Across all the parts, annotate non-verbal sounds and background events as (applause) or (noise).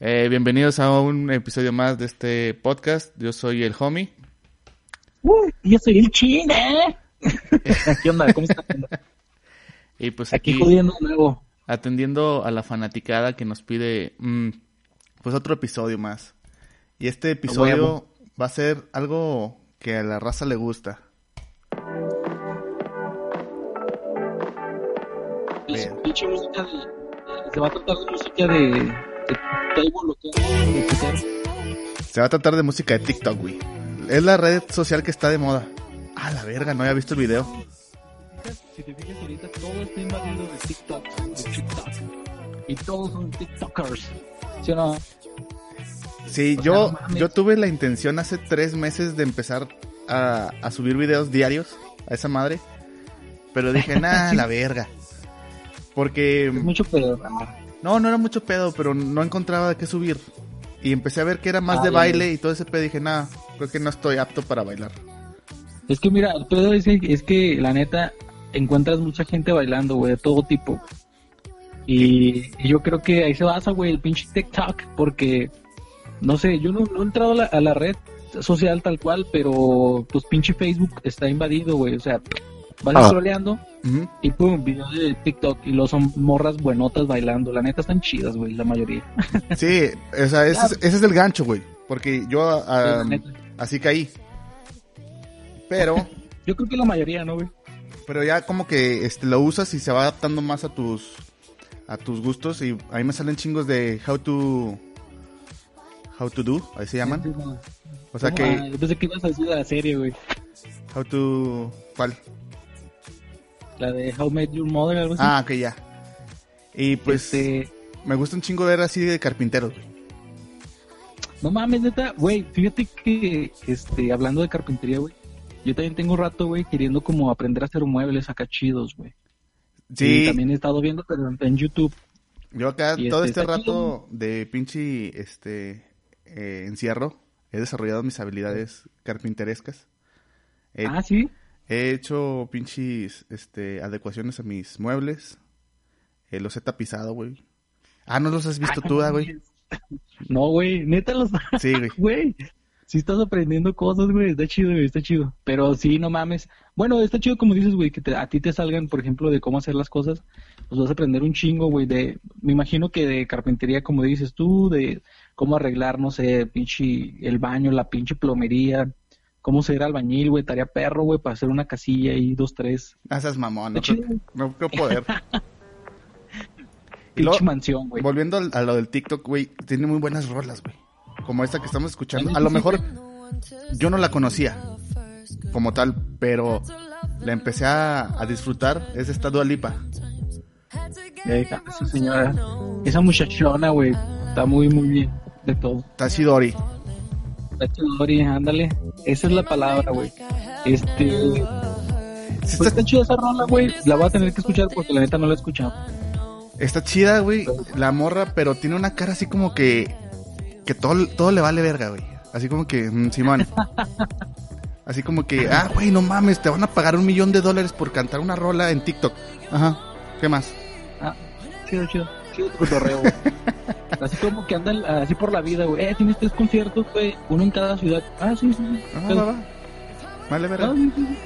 Eh, bienvenidos a un episodio más de este podcast. Yo soy el homie. Uh, yo soy el chine. (laughs) ¿Qué onda? ¿Cómo estás? Y pues Aquí aquí, jodiendo de nuevo. atendiendo a la fanaticada que nos pide mm, pues otro episodio más. Y este episodio va a ser algo que a la raza le gusta. Es Bien. pinche música de, de- Se va a tratar de música de. Se va a tratar de música de TikTok, güey. Es la red social que está de moda. Ah, la verga, no había visto el video. Si te fijas ahorita, todo está invadido de TikTok. De TikTok. Y todos son TikTokers. ¿Sí o no? Sí, O sea, yo, no yo tuve la intención hace tres meses de empezar a, a subir videos diarios a esa madre. Pero dije, (laughs) nah, la verga. Porque, Es mucho pedo. No, no era mucho pedo, pero no encontraba qué subir. Y empecé a ver que era más Ah, de baile y todo ese pedo. Dije, nah, creo que no estoy apto para bailar. Es que mira, el pedo es que, es que la neta encuentras mucha gente bailando, güey, de todo tipo. Y, y yo creo que ahí se basa, güey, el pinche TikTok, porque, no sé, yo no, no he entrado a la, a la red social tal cual, pero pues pinche Facebook está invadido, güey, o sea, vas Ah. scrolleando Ujú. y pum, videos de TikTok y los son morras buenotas bailando, la neta están chidas, güey, la mayoría. (laughs) Sí, o sea, ese, es, ese es el gancho, güey. Porque yo ah, la neta. así caí. Pero, (laughs) Yo creo que la mayoría, ¿no, güey? pero ya como que este, lo usas y se va adaptando más a tus a tus gustos y ahí me salen chingos de how to how to do, ahí se llaman. Sí, sí. O sea que ah, yo pensé que ibas a decir la serie, güey. how to ¿cuál? La de How Met Your Mother, algo así. Ah, ok, ya. Y pues Este, me gusta un chingo ver así de carpinteros, güey. no mames, neta, güey, fíjate que, este, hablando de carpintería, güey, yo también tengo un rato, güey, queriendo como aprender a hacer muebles acá chidos, güey. Y Sí, también he estado viendo, pero en, YouTube. yo acá y todo este, este rato de pinche este eh, encierro he desarrollado mis habilidades carpinterescas. He, Ah, sí. He hecho pinches este adecuaciones a mis muebles. Eh, los he tapizado, güey. Ah, ¿no los has visto Ah, tú, güey? (laughs) No, güey, neta los... (laughs) Sí, güey. Güey, sí estás aprendiendo cosas, güey, está chido, güey, está chido. Pero sí, no mames. Bueno, está chido como dices, güey, que te- a ti te salgan, por ejemplo, de cómo hacer las cosas. Pues vas a aprender un chingo, güey, de... Me imagino que de carpintería, como dices tú, de cómo arreglar, no sé, pinche el baño, la pinche plomería, cómo ser albañil, güey, tarea perro, güey, para hacer una casilla ahí, dos, tres. Ah, esas mamón, no creo, no creo poder. (laughs) Y luego, mansión, güey. volviendo a lo del TikTok, güey, tiene muy buenas rolas, güey. Como esta que estamos escuchando. A lo mejor yo no la conocía como tal, pero la empecé a, a disfrutar. Es esta Dua Lipa. Eh, esa señora, esa muchachona, güey, está muy, muy bien de todo. Tachidori. Ándale. Esa es la palabra, güey. Este. Pues está, chida esa rola, güey. La voy a tener que escuchar porque la neta no la he escuchado. está chida, güey, la morra, pero tiene una cara así como que. Que todo, todo le vale verga, güey. Así como que, mm, Simón. (laughs) Así como que, ah, güey, no mames, te van a pagar un millón de dólares por cantar una rola en TikTok. Ajá, ¿qué más? Ah, chido, chido. Chido tu cotorreo, güey. (laughs) Así como que andan así por la vida, güey. Eh, tienes tres conciertos, güey. Uno en cada ciudad. Ah, sí, sí, sí. Ah, Pero- va, va. Vale, verga. Ah, sí, sí, sí.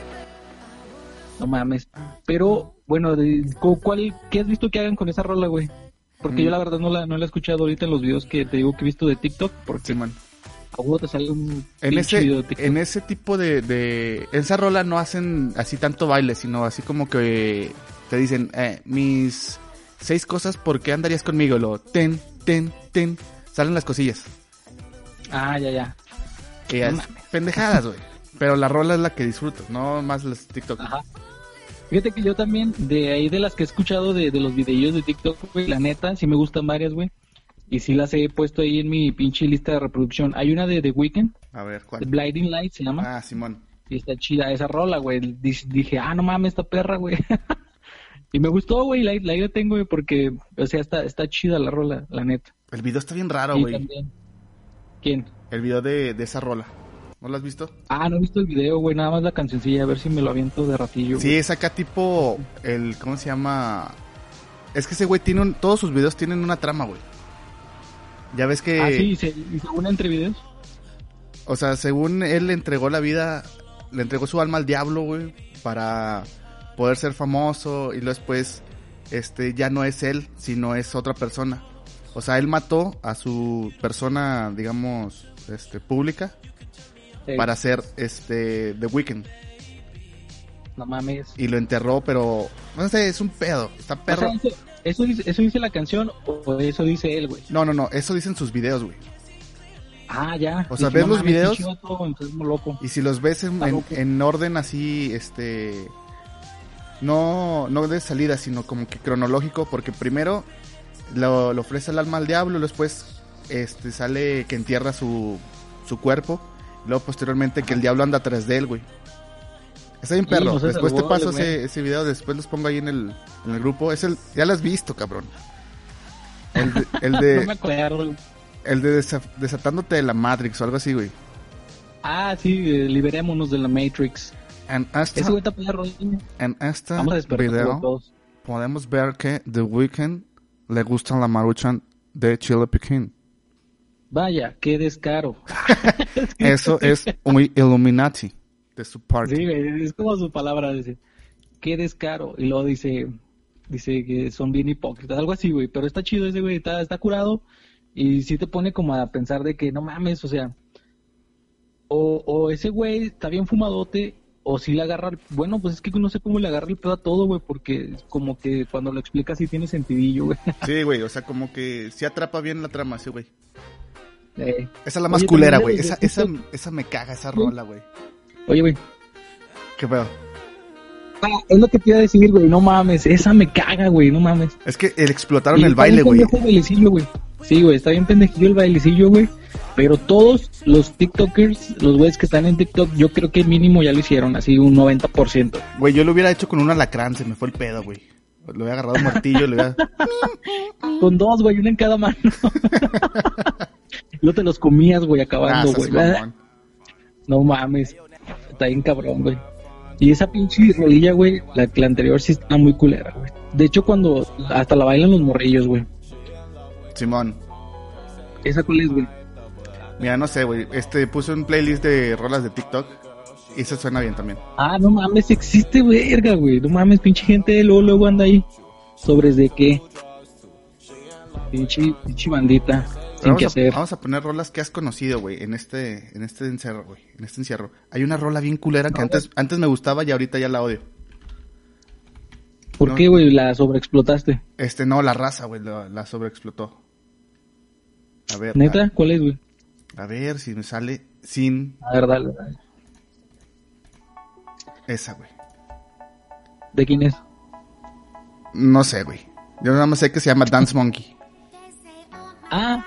No mames. Pero, bueno, ¿cuál, ¿qué has visto que hagan con esa rola, güey? Porque Mm. yo la verdad no la, no la he escuchado ahorita en los videos que te digo que he visto de TikTok. Porque a huevo te sale un En ese, video de TikTok. en ese tipo de, de... En esa rola no hacen así tanto baile, sino así como que te dicen, eh, mis seis cosas, ¿por qué andarías conmigo? Lo ten, ten, ten. Salen las cosillas. Ah, ya, ya. Y No es pendejadas, güey. (laughs) Pero la rola es la que disfruto, no más las TikTok. Ajá. Fíjate que yo también, de ahí de las que he escuchado de, de los videillos de TikTok, güey, la neta, sí me gustan varias, güey. Y sí las he puesto ahí en mi pinche lista de reproducción. Hay una de The Weeknd, A ver, The ¿cuál? Blinding Light se llama. Ah, Simón. Y está chida esa rola, güey. Dije, dije, ah, no mames, esta perra, güey. (laughs) y me gustó, güey, la, la la tengo, güey, porque, o sea, está, está chida la rola, la neta. El video está bien raro, güey. ¿Quién? El video de, de esa rola. ¿No lo has visto? Ah, no he visto el video, güey, nada más la cancioncilla, a ver si me lo aviento de ratillo. Sí, es acá tipo el ¿cómo se llama? Es que ese güey tiene un, todos sus videos tienen una trama, güey. Ya ves que... Ah, sí, y se, y se une entre videos. O sea, según él le entregó la vida, le entregó su alma al diablo, güey, para poder ser famoso y luego después, este, ya no es él, sino es otra persona. O sea, él mató a su persona, digamos, este, pública Sí. para ser, este, The Weeknd. No mames. Y lo enterró, pero, no sé, es un pedo, está O sea, perro. eso, eso dice, ¿Eso dice la canción o eso dice él, güey? No, no, no, eso dicen sus videos, güey. Ah, ya. O sea, ¿ves los mames, videos? loco. Y si los ves en, en orden así, este... No, no de salida, sino como que cronológico, porque primero lo, lo ofrece el alma al diablo, después este sale que entierra su, su cuerpo, y luego posteriormente que el diablo anda atrás de él, güey. Está bien perro. después te paso ese, ese video, después los pongo ahí en el, en el grupo. Es el, ya lo has visto, cabrón. El de, el (laughs) No me de, acuerdo. el de desa- desatándote de la Matrix o algo así, güey. Ah, sí, eh, liberémonos de la Matrix. En. ¿eh? en este video podemos ver que The Weeknd le gusta la maruchan de Chile Pekin. Vaya, qué descaro. (laughs) Eso es muy Illuminati de su parte. Sí, es como su palabra, dice, qué descaro. Y luego dice, dice que son bien hipócritas, algo así, güey. Pero está chido ese güey, está, está curado. Y sí te pone como a pensar de que no mames, o sea, o, o ese güey está bien fumadote, o si le agarra, el- bueno, pues es que no sé cómo le agarra el pedo a todo, güey, porque como que cuando lo explica sí tiene sentidillo, güey. (laughs) Sí, güey, o sea, como que sí atrapa bien la trama, sí, güey. Eh, Esa es la más Oye, culera, güey. Esa, esa, esa me caga, esa rola, güey. Oye, güey, ¿Qué pedo? ah, es lo que te iba a decir, güey, no mames, esa me caga, güey, no mames. Es que el explotaron Y el baile, güey. Sí, güey, está bien pendejillo el bailecillo, güey. Pero todos los TikTokers, los güeyes que están en TikTok, yo creo que mínimo ya lo hicieron, así un 90%. Güey, yo lo hubiera hecho con un alacrán, se me fue el pedo, güey. Le hubiera agarrado un martillo, le hubiera... (laughs) Con dos, güey, una en cada mano. no te los comías, güey, Ah, acabando, seas güey. no mames. Está bien cabrón, güey. Y esa pinche rolilla, güey, la, la anterior sí está muy culera, güey. De hecho, cuando hasta la bailan los morrillos, güey. Simón. ¿Esa cuál es, güey? Mira, no sé, güey. Este, puse un playlist de rolas de TikTok. Y eso suena bien también. Ah, no mames, existe verga, güey. No mames, pinche gente luego, luego anda ahí. ¿Sobres de qué? Pinche, pinche bandita. Sin Vamos que a, hacer. vamos a poner rolas que has conocido, güey, en este, en este encierro, güey, en este encierro. Hay una rola bien culera que antes, antes me gustaba y ahorita ya la odio. ¿Por no. qué, güey? La sobreexplotaste. Este, no, la raza, güey, la, la sobreexplotó. A ver, ¿Neta? ¿Cuál es, güey? A, ver si me sale sin A ver, dale. dale. esa, güey. ¿De quién es? No sé, güey. Yo nada más sé que se llama Dance Monkey. Ah,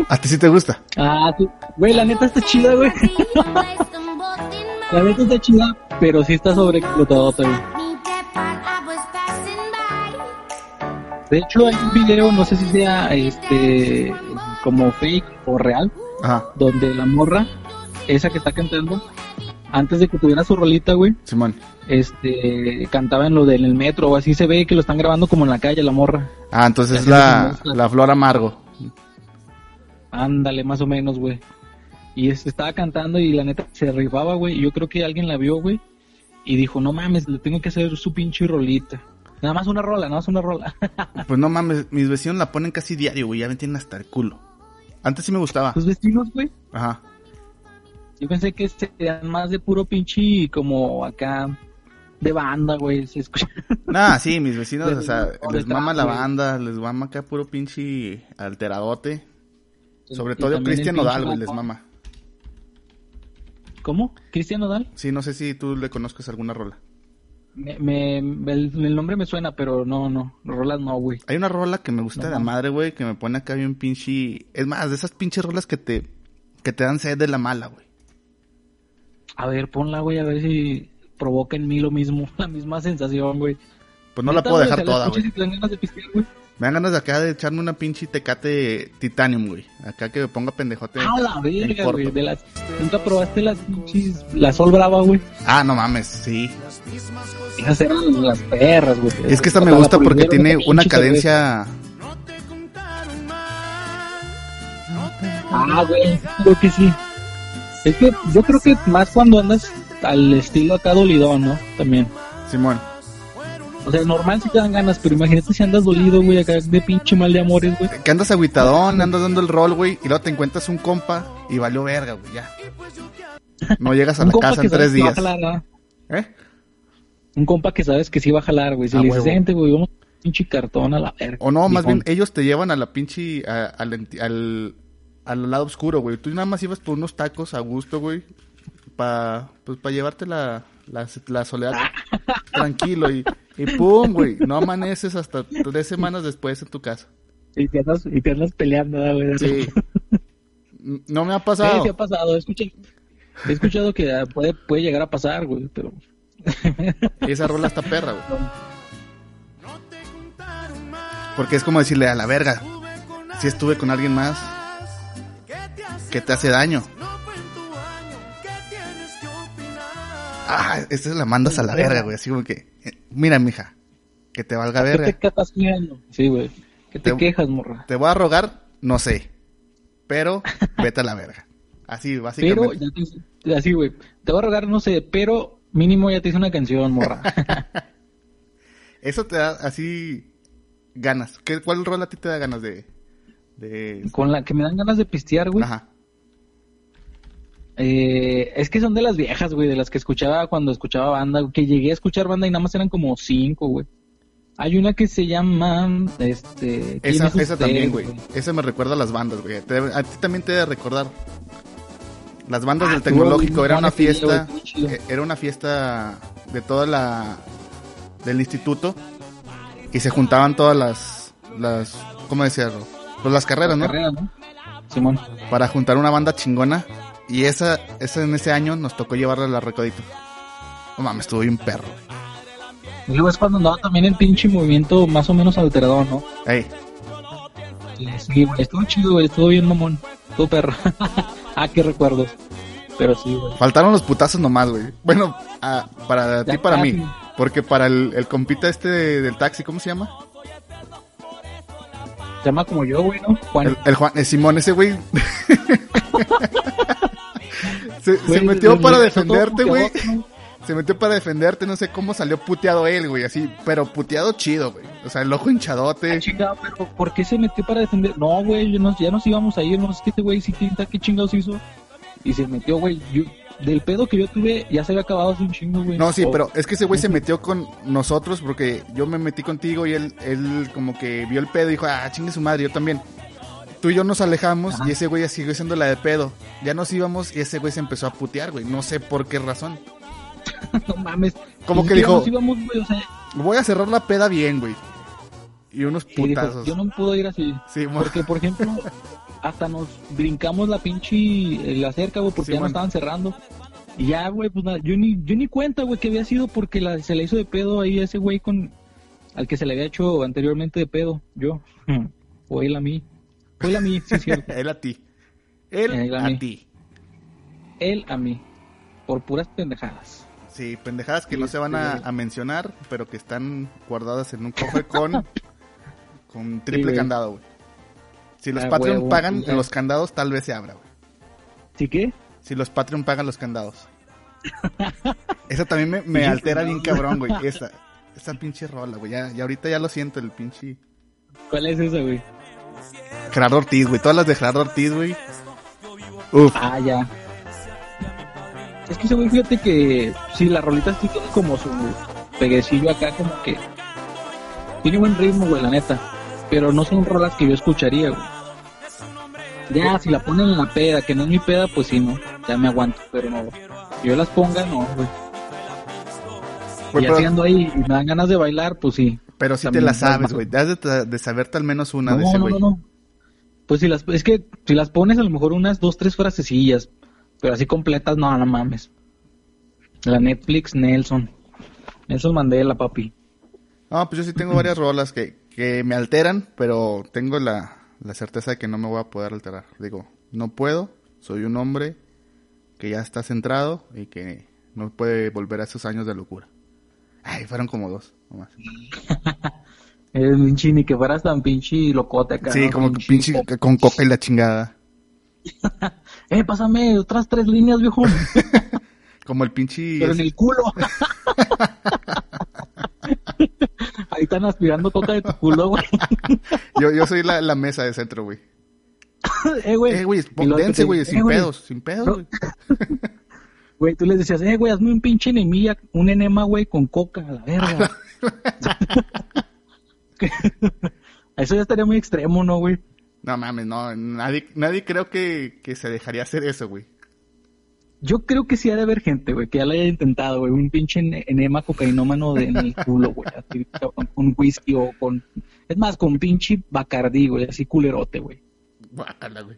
(laughs) ¿A ti sí te gusta? ah, sí. Güey, la neta está chida, güey. (laughs) La neta está chida, pero sí está sobreexplotado güey. De hecho, hay un video, no sé si sea este como fake o real, Ajá, donde la morra, esa que está cantando, antes de que tuviera su rolita, güey, Simón. este, cantaba en lo del metro, o así se ve que lo están grabando como en la calle, la morra. Ah, entonces es la, la Flor Amargo. Ándale, más o menos, güey. Y estaba cantando y la neta se rifaba, güey. Y yo creo que alguien la vio, güey. Y dijo, no mames, le tengo que hacer su pinche rolita. Nada más una rola, nada más una rola. (laughs) Pues no mames, mis vecinos la ponen casi diario, güey, ya me tienen hasta el culo. Antes sí me gustaba. Tus vestidos, güey. Ajá. Yo pensé que serían más de puro pinche como acá de banda, güey. Se escucha. (laughs) Nah, sí, mis vecinos, o sea, les mama la güey. banda, les mama acá puro pinche alteradote. Sobre Y todo Cristian Nodal, güey, les mama. ¿Cómo? ¿Cristian Nodal? Sí, no sé si tú le conozcas alguna rola. Me, me- el, el nombre me suena, pero no, no. Rolas no, güey. Hay una rola que me gusta No de la madre, güey, que me pone acá bien pinche... Es más, de esas pinches rolas que te, que te dan sed de la mala, güey. A ver, ponla, güey, a ver si provoca en mí lo mismo, (laughs) la misma sensación, güey. Pues no la puedo dejar toda, güey. Me dan ganas de acá de echarme una pinche tecate titanium, güey. Acá que me ponga pendejote. Ah, la verga, güey. De las... ¿Nunca probaste las pinches... La Sol Brava, güey? Ah, no mames, sí. Esas eran las perras, güey. Es que esta me gusta porque tiene una cadencia... Ah, güey, creo que sí. Es que yo creo que más cuando andas al estilo acá dolidón, ¿no? También. Simón. O sea, normal si te dan ganas, pero imagínate si andas dolido, güey, acá de pinche mal de amores, güey. Que andas agüitadón, andas dando el rol, güey, y luego te encuentras un compa y valió verga, güey, ya. No llegas a la casa en tres días. ¿Eh? Un compa que sabes que sí va a jalar, güey. Si A le dices, gente, güey, vamos a un pinche cartón a la verga. O no, más bien ellos te llevan a la pinche. a- al, al, al lado oscuro, güey. Tú nada más ibas por unos tacos a gusto, güey. Pa, pues para llevarte la, la, la soledad (laughs) tranquilo y, y pum, güey. No amaneces hasta tres semanas después en tu casa. Y te andas, y te andas peleando, ¿no, güey. Sí. (laughs) No me ha Sí, pasado. sí ha pasado. He escuchado, he escuchado que ah, puede, puede llegar a pasar, güey, pero... Y esa rola está perra, güey. Porque es como decirle a la verga. Si estuve con alguien más que te hace daño. Ah, esta la mandas a la verga, güey. Así como que, eh, mira, mija, que te valga ¿Qué te verga. estás quejando? Sí, güey. ¿Qué te, Te- quejas, morra? Te voy a rogar, no sé. Pero vete a la verga. Así, básicamente. Pero, ya te, así, güey. Te voy a rogar, no sé, pero mínimo ya te hice una canción, morra. (laughs) Eso te da así ganas. ¿Qué, ¿Cuál rol a ti te da ganas de...? de... Con la que me dan ganas de pistear, güey. Ajá. Eh, es que son de las viejas, güey, de las que escuchaba cuando escuchaba banda, que llegué a escuchar banda y nada más eran como cinco, güey. Hay una que se llama, este... ¿Quién Esa, es esa usted, también, güey. Esa me recuerda a las bandas, güey. A ti también te debe recordar. Las bandas Ah, del tecnológico era una fiesta. eh, Era una fiesta de toda la. del instituto. Y se juntaban todas las. las ¿Cómo decirlo? Pues las carreras, ¿no? Carrera, ¿no? Simón. Para juntar una banda chingona. Y esa, esa en ese año nos tocó llevarla a la Recodito. No mames, estuvo bien perro. Y luego es cuando andaba también el pinche movimiento más o menos alterado, ¿no? Ey, Sí, güey, estuvo chido, güey, estuvo bien mamón. Estuvo perro. (laughs) ah, qué recuerdos. Pero sí, güey. faltaron los putazos nomás, güey. Bueno, ah, para ti, para mí. Porque para el, el compita este de- del taxi, ¿cómo se llama? Se llama como yo, güey, ¿no? Juan. El, el Juan, el Simón, ese güey. (laughs) se, se Güey, metió le- para defenderte, güey. puteadote, ¿no? Se metió para defenderte, no sé cómo salió puteado él, güey, así, pero puteado chido, güey. O sea, el ojo hinchadote. Ah, chingado, pero ¿por qué se metió para defender? No, güey, ya nos íbamos a ir, no sé qué güey sí qué, qué chingados hizo. Y se metió, güey. Yo, del pedo que yo tuve, ya se había acabado hace un chingo, güey. No, sí, Oh, pero es que ese güey se metió con nosotros porque yo me metí contigo y él, él como que vio el pedo y dijo, ah, chingue su madre, yo también. Tú y yo nos alejamos Ajá. y ese güey ya siguió siendo la de pedo. Ya nos íbamos y ese güey se empezó a putear, güey. No sé por qué razón. (laughs) no mames. Como que dijo- íbamos, güey, o sea, Voy a cerrar la peda bien, güey. Y unos sí, dijo, putazos. yo no puedo ir así. Sí, Porque, por ejemplo, (laughs) hasta nos brincamos la pinche eh, la cerca, güey, porque Sí, ya nos estaban cerrando. Y ya, güey, pues nada, yo ni, yo ni cuenta, güey, que había sido porque la, se le hizo de pedo ahí a ese güey con al que se le había hecho anteriormente de pedo, yo. (laughs) O él a mí. O él a mí, sí cierto. Él a ti. Él Él a a ti. Él a mí. Por puras pendejadas. Sí, pendejadas que Sí, no se van a, sí. a mencionar, pero que están guardadas en un cofre (laughs) con, con triple candado, güey. Si los Ah, Patreon huevo, pagan ya. los candados, tal vez se abra, güey. ¿Sí qué? Si los Patreon pagan los candados. (laughs) Esa también me, altera bien cabrón, güey. (laughs) Esa, esa pinche rola, güey. Ya, ya ahorita ya lo siento, el pinche... ¿Cuál es esa, güey? Gerardo Ortiz, güey. Todas las de Gerardo Ortiz, güey. Uf. Ah, ya. Es que ese güey, fíjate que sí, las rolitas sí tienen como su peguecillo acá, como que tiene buen ritmo, güey, la neta. Pero no son rolas que yo escucharía, güey. Ya, si la ponen en la peda, que no es mi peda, pues sí, no. Ya me aguanto, pero no. Que yo las ponga, no, güey. Güey, y pero- haciendo ahí y me dan ganas de bailar, pues sí. Pero sí te la sabes, güey. Debes de, de saberte al menos una de no, ese no, güey. no, no. Pues si las, es que si las pones a lo mejor unas dos, tres frasecillas, pero así completas, no, no mames. La Netflix Nelson. Nelson Mandela, papi. No, pues yo sí tengo varias rolas que, que me alteran, pero tengo la, la certeza de que no me voy a poder alterar. Digo, no puedo, soy un hombre que ya está centrado y que no puede volver a esos años de locura. Ay, fueron como dos, nomás. (laughs) Es pinche, ni que fueras tan pinche locote acá. Sí, ¿no? como que pinche con coca y la chingada. (laughs) eh, pásame otras tres líneas, viejo. (laughs) Como el pinche... Pero en el culo. (laughs) Ahí están aspirando coca de tu culo, güey. (laughs) Yo, yo soy la, la mesa de centro, güey. eh, güey. Eh, güey, dense, güey, eh, sin güey, pedos, sin pedos, güey. Güey, tú les decías, eh, güey, hazme un pinche enemilla, un enema, güey, con coca, a la verga. Eso ya estaría muy extremo, ¿no, güey? No mames, no, nadie, nadie creo que, que se dejaría hacer eso, güey. Yo creo que sí ha de haber gente, güey, que ya lo haya intentado, güey, un pinche ene- enema cocainómano de, en el (laughs) culo, güey, así, con, whisky o con... Es más, con pinche bacardí, güey, así culerote, güey. Guácala, güey.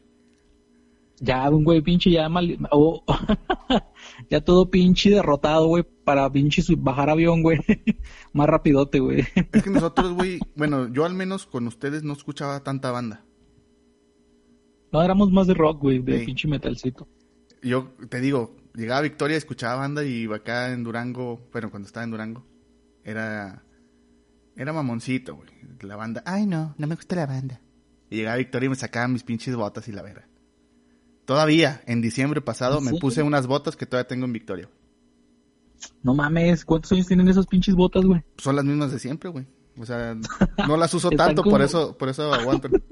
Ya, un güey pinche ya mal... o- (laughs) ya todo pinche derrotado, güey, para pinche bajar avión, güey. (laughs) Más rapidote, güey. Es que nosotros, güey, bueno, yo al menos con ustedes no escuchaba tanta banda. No, éramos más de rock, güey, de Sí. pinche metalcito. Yo te digo, llegaba a Victoria, escuchaba banda y acá en Durango, bueno, cuando estaba en Durango, era, era mamoncito, güey. La banda, ay no, no me gusta la banda. Y llegaba a Victoria y me sacaba mis pinches botas y la vera. Todavía, en diciembre pasado, ¿En me puse unas botas que todavía tengo en Victoria. No mames, ¿cuántos años tienen esas pinches botas, güey? Son las mismas de siempre, güey. O sea, (laughs) no las uso tanto, por eso, por eso aguantan. (laughs)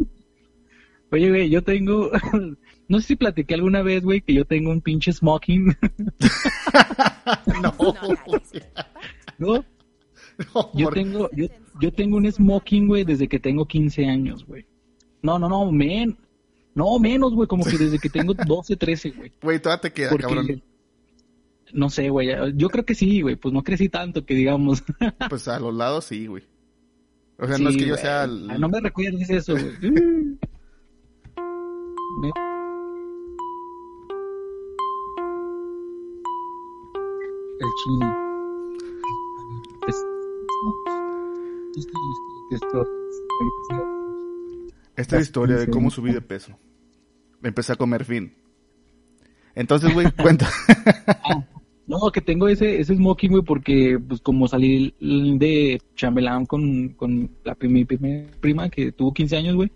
Oye, güey, yo tengo... (laughs) no sé si platiqué alguna vez, güey, que yo tengo un pinche smoking, (laughs) no, ¿no? no, Yo tengo, yo, yo tengo un smoking, güey, desde que tengo 15 años, güey. No, no, no, men. No, menos, güey, como que desde que tengo (laughs) 12, 13, güey. Güey, todavía te queda, Porque, cabrón. no sé, güey, yo creo que sí, güey, pues no crecí tanto que digamos. Pues a los lados sí, güey. O sea, no es que yo sea... el- Ah, no me recuerdes eso, güey. El chino. Esta es la historia de cómo subí de peso. Empecé a comer fin. Entonces, güey, (laughs) cuenta. No, que tengo ese, ese smoking, güey, porque pues como salí de chambelán con, con la, mi primera prima que tuvo 15 años, güey.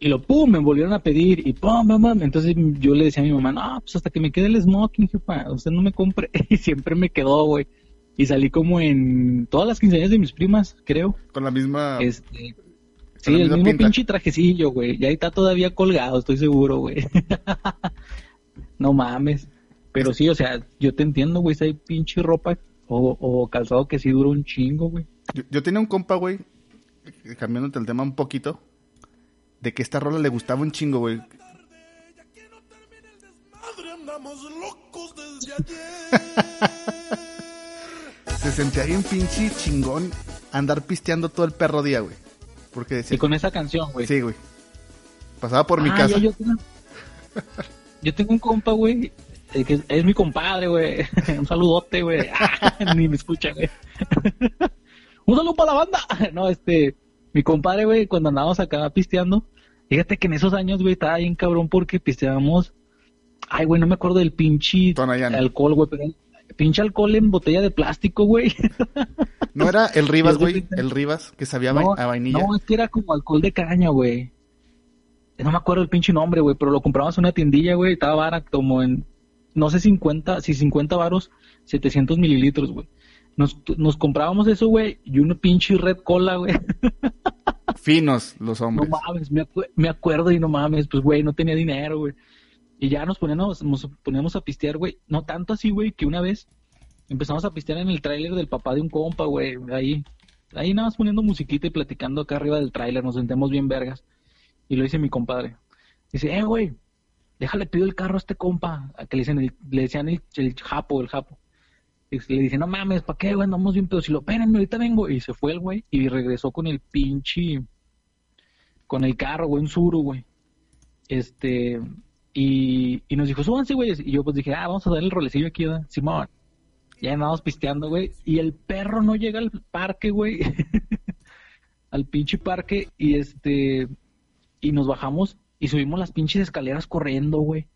Y lo pum, me volvieron a pedir y pum, pum, pum. Entonces yo le decía a mi mamá, no, pues hasta que me quede el smoking, jefa, usted no me compre. (laughs) Y siempre me quedó, güey. Y salí como en todas las quinceañeras de mis primas, creo. Con la misma... Este, sí, la el misma mismo pinta. pinche trajecillo, güey. Y ahí está todavía colgado, estoy seguro, güey. (laughs) no mames. Pero sí, o sea, yo te entiendo, güey, si hay pinche ropa o, o calzado que sí dura un chingo, güey. Yo, yo tenía un compa, güey, eh, cambiándote el tema un poquito, de que esta rola le gustaba un chingo, güey. Madre, andamos locos desde ayer. (laughs) Se sentía bien pinche chingón andar pisteando todo el perro día, güey. Porque decía... Y con esa canción, güey. Sí, güey. Pasaba por mi Ah, casa. ya, yo, tengo, (laughs) yo tengo un compa, güey, que es, es mi compadre, güey. (laughs) un saludote, güey. Ni me escucha, güey. un saludo para la banda. no, este, mi compadre, güey, cuando andábamos acá pisteando, fíjate que en esos años, güey, estaba bien cabrón porque pisteábamos. Ay, güey, no me acuerdo del pinche Tonayán. alcohol, güey, pero pinche alcohol en botella de plástico, güey. (laughs) No era el Rivas, güey. El Rivas, que sabía No, a vainilla. No, es que era como alcohol de caña, güey. No me acuerdo el pinche nombre, güey, pero lo compramos en una tiendilla, güey, estaba barato, como en, no sé, 50, si 50 varos, 700 mililitros, güey. Nos, nos comprábamos eso, güey, y una pinche red cola, güey. (laughs) Finos los No hombres. mames, me, acue- me acuerdo y no mames, pues, güey, no tenía dinero, güey. Y ya nos poníamos, nos poníamos a pistear, güey. No tanto así, güey, que una vez empezamos a pistear en el tráiler del papá de un compa, güey, ahí. Ahí nada más poniendo musiquita y platicando acá arriba del tráiler, nos sentemos bien vergas. Y lo dice mi compadre. Dice, eh, güey, déjale pido el carro a este compa. A que le, dicen el- le decían el, el japo, el japo. Le dice, no mames, ¿para qué, güey? Andamos bien, pero si lo espérenme, ahorita vengo. Y se fue el güey y regresó con el pinche, con el carro, güey, un suru, güey. Este, y, y nos dijo, súbanse, güey. Y yo pues dije, ah, vamos a dar el rolecillo aquí, ¿verdad? Simón. Ya andábamos pisteando, güey. Y el perro no llega al parque, güey. (laughs) al pinche parque. Y este, y nos bajamos y subimos las pinches escaleras corriendo, güey.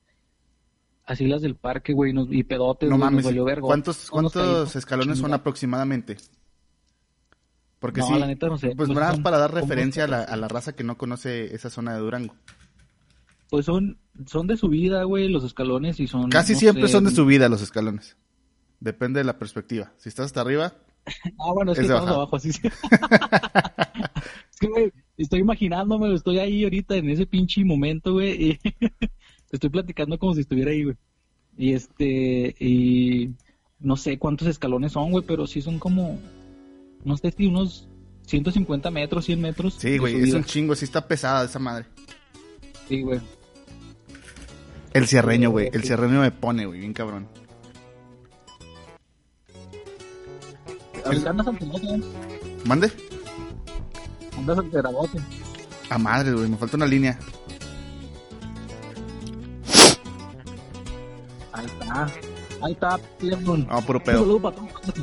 Así las del parque, güey, nos- y pedotes, No nos mames. valió. ¿Cuántos, cuántos escalones son aproximadamente? Porque No, sí, la neta no sé. pues Pues nada más para dar referencia a la, a la raza que no conoce esa zona de Durango. Pues son, son de subida, güey, los escalones y son... Casi no siempre sé, son de subida los escalones. Depende de la perspectiva. Si estás hasta arriba, (laughs) Ah, bueno, es que Es estamos abajo, así. sí. (laughs) es que, güey, estoy imaginándome, estoy ahí ahorita en ese pinche momento, güey, y (laughs) estoy platicando como si estuviera ahí, güey. Y este, y no sé cuántos escalones son, güey, pero sí son como, no sé si unos 150 metros, 100 metros. sí, güey, es un chingo, sí está pesada esa madre. Sí, güey. El cierreño, güey, el cierreño me pone, güey, bien cabrón. Ahorita andas ¿eh? ¿Mande? andas alterabote. A madre, güey, me falta una línea. Ahí está, ahí está, Clemson. No, puro pedo.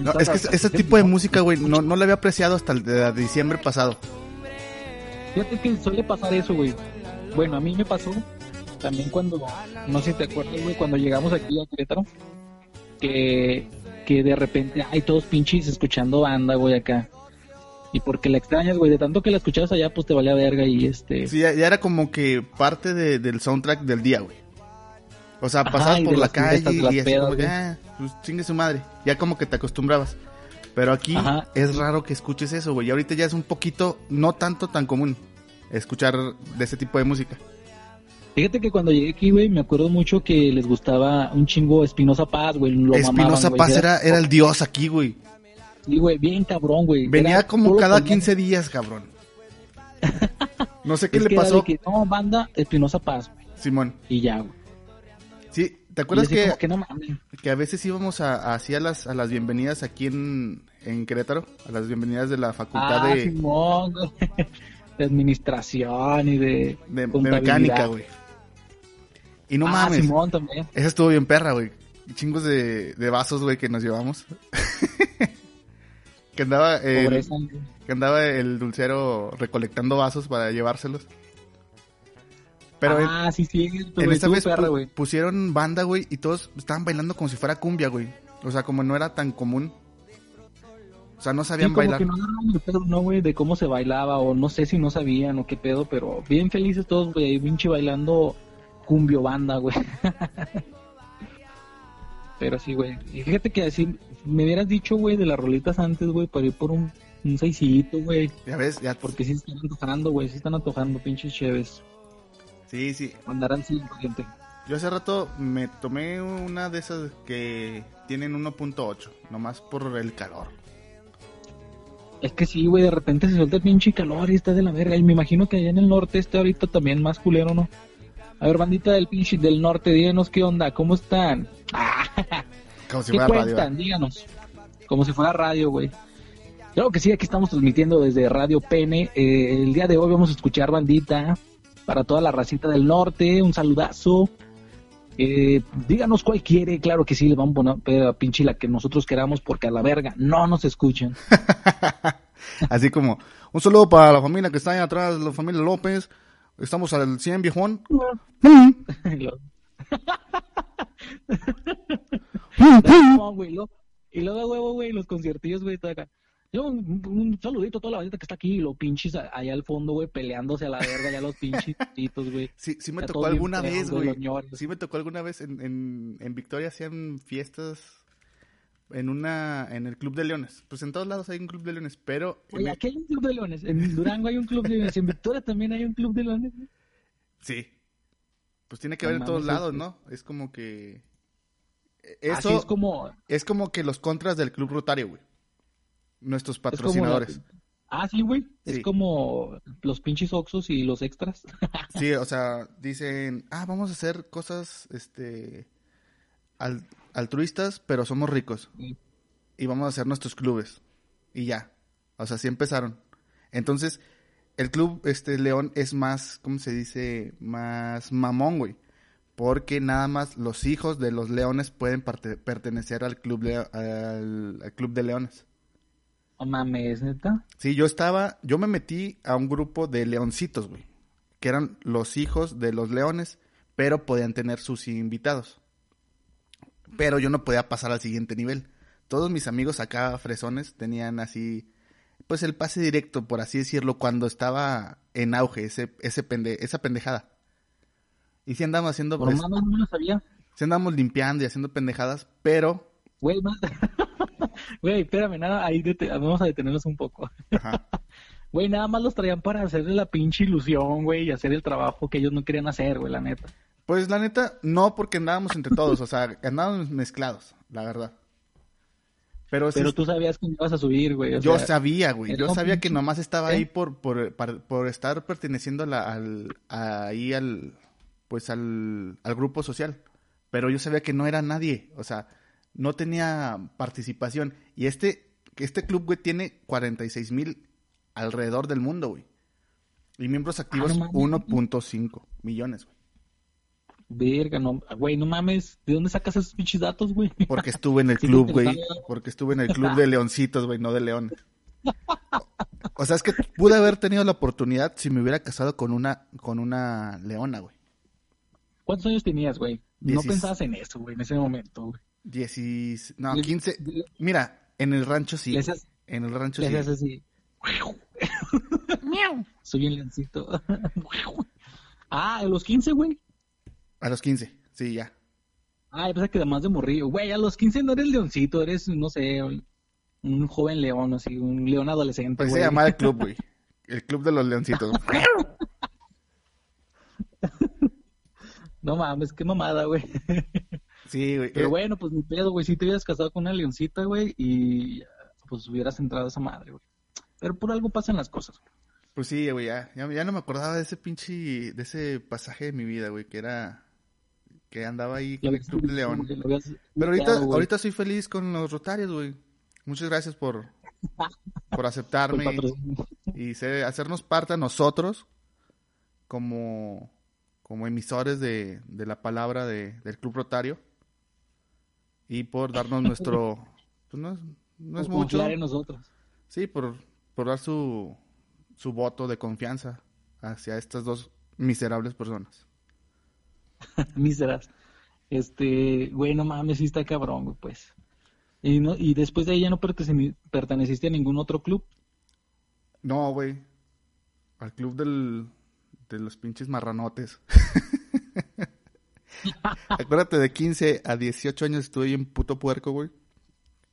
No, es que ese, tipo de música, güey, no, no la había apreciado hasta el de diciembre pasado. Fíjate que suele pasar eso, güey. Bueno, a mí me pasó también cuando, no sé si te acuerdas, güey, cuando llegamos aquí a Querétaro, que, que de repente hay todos pinches escuchando banda, güey, acá. Y porque la extrañas, güey, de tanto que la escuchabas allá, pues te valía verga y este... Sí, ya, ya era como que parte de- del soundtrack del día, güey. O sea, pasabas por la calle y así como que, ah, pues chingue su madre. Ya como que te acostumbrabas. Pero aquí Ajá. es raro que escuches eso, güey. Y ahorita ya es un poquito, no tanto tan común escuchar de ese tipo de música. Fíjate que cuando llegué aquí, güey, me acuerdo mucho que les gustaba un chingo Espinosa Paz, güey, Espinosa. Paz era, era el dios aquí, güey. Sí, güey, bien cabrón, güey. Venía Era como cada poner- 15 días, cabrón. (laughs) No sé qué Es le que era pasó, de que, no, banda Espinosa Paz, güey, Simón. y ya, güey. ¿Te acuerdas que, que no que a veces íbamos a, así a las, a las bienvenidas aquí en, en Querétaro? A las bienvenidas de la facultad Ah, de, Simón. De administración y de, de, mecánica, güey. Y no ah, mames, Simón también. esa estuvo bien perra, güey. Chingos de, de vasos, güey, que nos llevamos. (laughs) que andaba Pobreza, que andaba el dulcero recolectando vasos para llevárselos. Pero en- ah, sí, sí, en, esta vez perra, pu- güey. pusieron banda, güey, y todos estaban bailando como si fuera cumbia, güey. O sea, como no era tan común. O sea, no Sí, sabían como bailar. que no agarraron el pedo, ¿no, güey? De cómo se bailaba, o no sé si no sabían o qué pedo, pero bien felices todos, güey, ahí pinche bailando cumbio banda, güey. (laughs) pero sí, güey. Y fíjate que así, me hubieras dicho, güey, de las rolitas antes, güey, para ir por un, un seisito, güey. Ya ves, ya. Porque sí se están antojando, güey, sí están antojando, pinches chéves. Sí, sí. Andarán sin gente. Yo hace rato me tomé una de esas que tienen 1.8, nomás por el calor. Es que sí, güey, de repente se suelta el pinche calor y está de la verga. Y me imagino que allá en el norte esté ahorita también más culero, ¿no? A ver, bandita del pinche del norte, díganos qué onda, ¿cómo están? (laughs) Como si ¿Qué fuera radio. cuentan? Díganos. Como si fuera radio, güey. Claro que sí, aquí estamos transmitiendo desde Radio Pene. Eh, el día de hoy vamos a escuchar bandita para toda la racita del norte. Un saludazo. Eh, díganos cuál quiere. Claro que sí, le vamos a poner a pinche la que nosotros queramos porque a la verga no nos escuchan. (laughs) Así como, un saludo para la familia que está ahí atrás, la familia López. Estamos al 100, viejón. (laughs) Y lo- No, güey, lo- y luego, huevo, güey, los conciertillos, güey, acá. Yo, un, un saludito a toda la bandita que está aquí los pinches allá al fondo, güey, peleándose a la verga, ya los pinches (laughs) güey. Sí, sí me Ya tocó alguna vez, güey. Sí me tocó alguna vez en, en, en Victoria hacían fiestas en una en el Club de Leones. Pues en todos lados hay un Club de Leones, pero Oye, aquí hay un club de leones, en Durango hay un club de leones, en Victoria también hay un club de leones. sí. Pues tiene que haber en todos lados, ¿no? Es como que Así eso es como, es como que los contras del Club Rotario, güey. Nuestros patrocinadores. Ah, sí, güey, Sí. es como los pinches oxos y los extras. (laughs) Sí, o sea, dicen, ah, vamos a hacer cosas, este, al- altruistas, pero somos ricos. Sí. Y vamos a hacer nuestros clubes. Y ya. O sea, así empezaron. Entonces, el club, este, León es más, ¿cómo se dice? Más mamón, güey. Porque nada más los hijos de los leones pueden pertenecer al club, al club de leones. No mames, neta. Sí, yo estaba, yo me metí a un grupo de leoncitos, güey, que eran los hijos de los leones, pero podían tener sus invitados. Pero yo no podía pasar al siguiente nivel. Todos mis amigos acá, fresones, tenían así, pues el pase directo, por así decirlo, cuando estaba en auge ese, ese pende, esa pendejada. Y sí andamos haciendo, Por pues, mames, no lo sabía. sí andamos limpiando y haciendo pendejadas, pero, Güey. (laughs) Güey, espérame, nada, ahí vamos a detenernos un poco. ajá, (laughs) Güey, nada más los traían para hacerle la pinche ilusión, güey, y hacer el trabajo que ellos no querían hacer, güey, la neta. Pues la neta, no porque andábamos entre todos, o sea, andábamos mezclados, la verdad. Pero, Pero tú sabías que ibas a subir, güey. o yo sea, sabía, güey, yo sabía que pinche- nomás estaba ¿Eh? ahí por, por, par- por estar perteneciendo a la- al, ahí al, pues al, al grupo social. Pero yo sabía que no era nadie, o sea, no tenía participación. Y este, este club, güey, tiene 46 mil alrededor del mundo, güey. Y miembros activos Ah, no mames. 1.5 millones, güey. Verga, no, güey, no mames. ¿De dónde sacas esos pinches datos, güey? Porque estuve en el (laughs) Sí, club, güey. Porque estuve en el club (laughs) de leoncitos, güey, no de leones. O sea, es que pude haber tenido la oportunidad si me hubiera casado con una, con una leona, güey. ¿Cuántos años tenías, güey? No Diecis- pensabas en eso, güey, en ese momento, güey. Diecis... No, Le- 15... Mira, en el rancho sí. En el rancho le sí. así. (laughs) Soy un leoncito. (laughs) ah, a los 15, güey. A los 15, sí, ya. Ah, pensé que además de morrillo. Güey, a los 15 no eres leoncito, eres, no sé, un joven león, así, un león adolescente, Pues se güey. llamaba el club, güey. (laughs) El club de los leoncitos. No mames, qué mamada, güey. Sí, güey. Pero Eh, bueno, pues mi pedo, güey, si te hubieras casado con una leoncita, güey, y pues hubieras entrado a esa madre, güey. Pero por algo pasan las cosas. güey. Pues sí, güey, ya, ya, ya no me acordaba de ese pinche, de ese pasaje de mi vida, güey, que era, que andaba ahí con el Club de León. Pero ahorita, ahorita soy feliz con los Rotarios, güey. Muchas gracias por, (laughs) por aceptarme y ser- hacernos parte a nosotros como, como emisores de, de la palabra de, del Club Rotario y por darnos nuestro, pues no es, no es Por mucho, en nosotros. sí, por, por dar su, su voto de confianza hacia estas dos miserables personas. (laughs) Míseras. Este, güey, no mames, sí está cabrón, güey, pues. Y, no, y después de ahí ya no perteneci- perteneciste a ningún otro club. No, güey. Al club del, de los pinches marranotes. (laughs) Acuérdate, de 15 a 18 años estuve bien puto puerco, güey.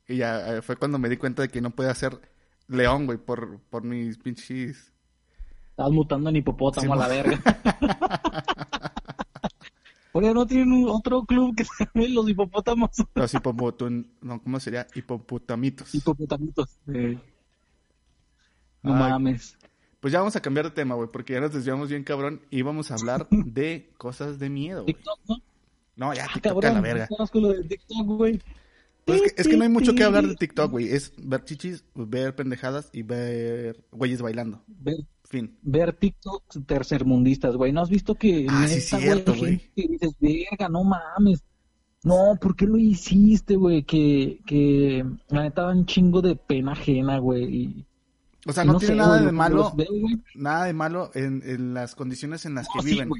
Y ya eh, fue cuando me di cuenta de que no podía ser león, güey, por, por mis pinches... Estabas mutando en hipopótamo Sí, a la verga. (laughs) Oye, ¿no tienen otro club que se llame los hipopótamos? Los hipopotam... No, ¿cómo sería? Hipopotamitos. Hipopotamitos. Eh, No mames. Pues ya vamos a cambiar de tema, güey, porque ya nos desviamos bien cabrón y vamos a hablar (laughs) de cosas de miedo, güey. TikTok, ¿no? No, ya, Ah, TikTok a la verga. no conozco lo de TikTok, güey. Pues es, que, es que no hay mucho que hablar de TikTok, güey. Es ver chichis, ver pendejadas y ver güeyes bailando. Ver, Fin. ver TikToks tercermundistas, güey. ¿No has visto que Ah, sí, neta, cierto, güey. dices, verga, no mames? No, ¿por qué lo hiciste, güey? Que, que la neta un chingo de pena ajena, güey. Y, O sea, no, tiene sé, nada de malo, veo, nada de malo en, en las condiciones en las que sí, viven.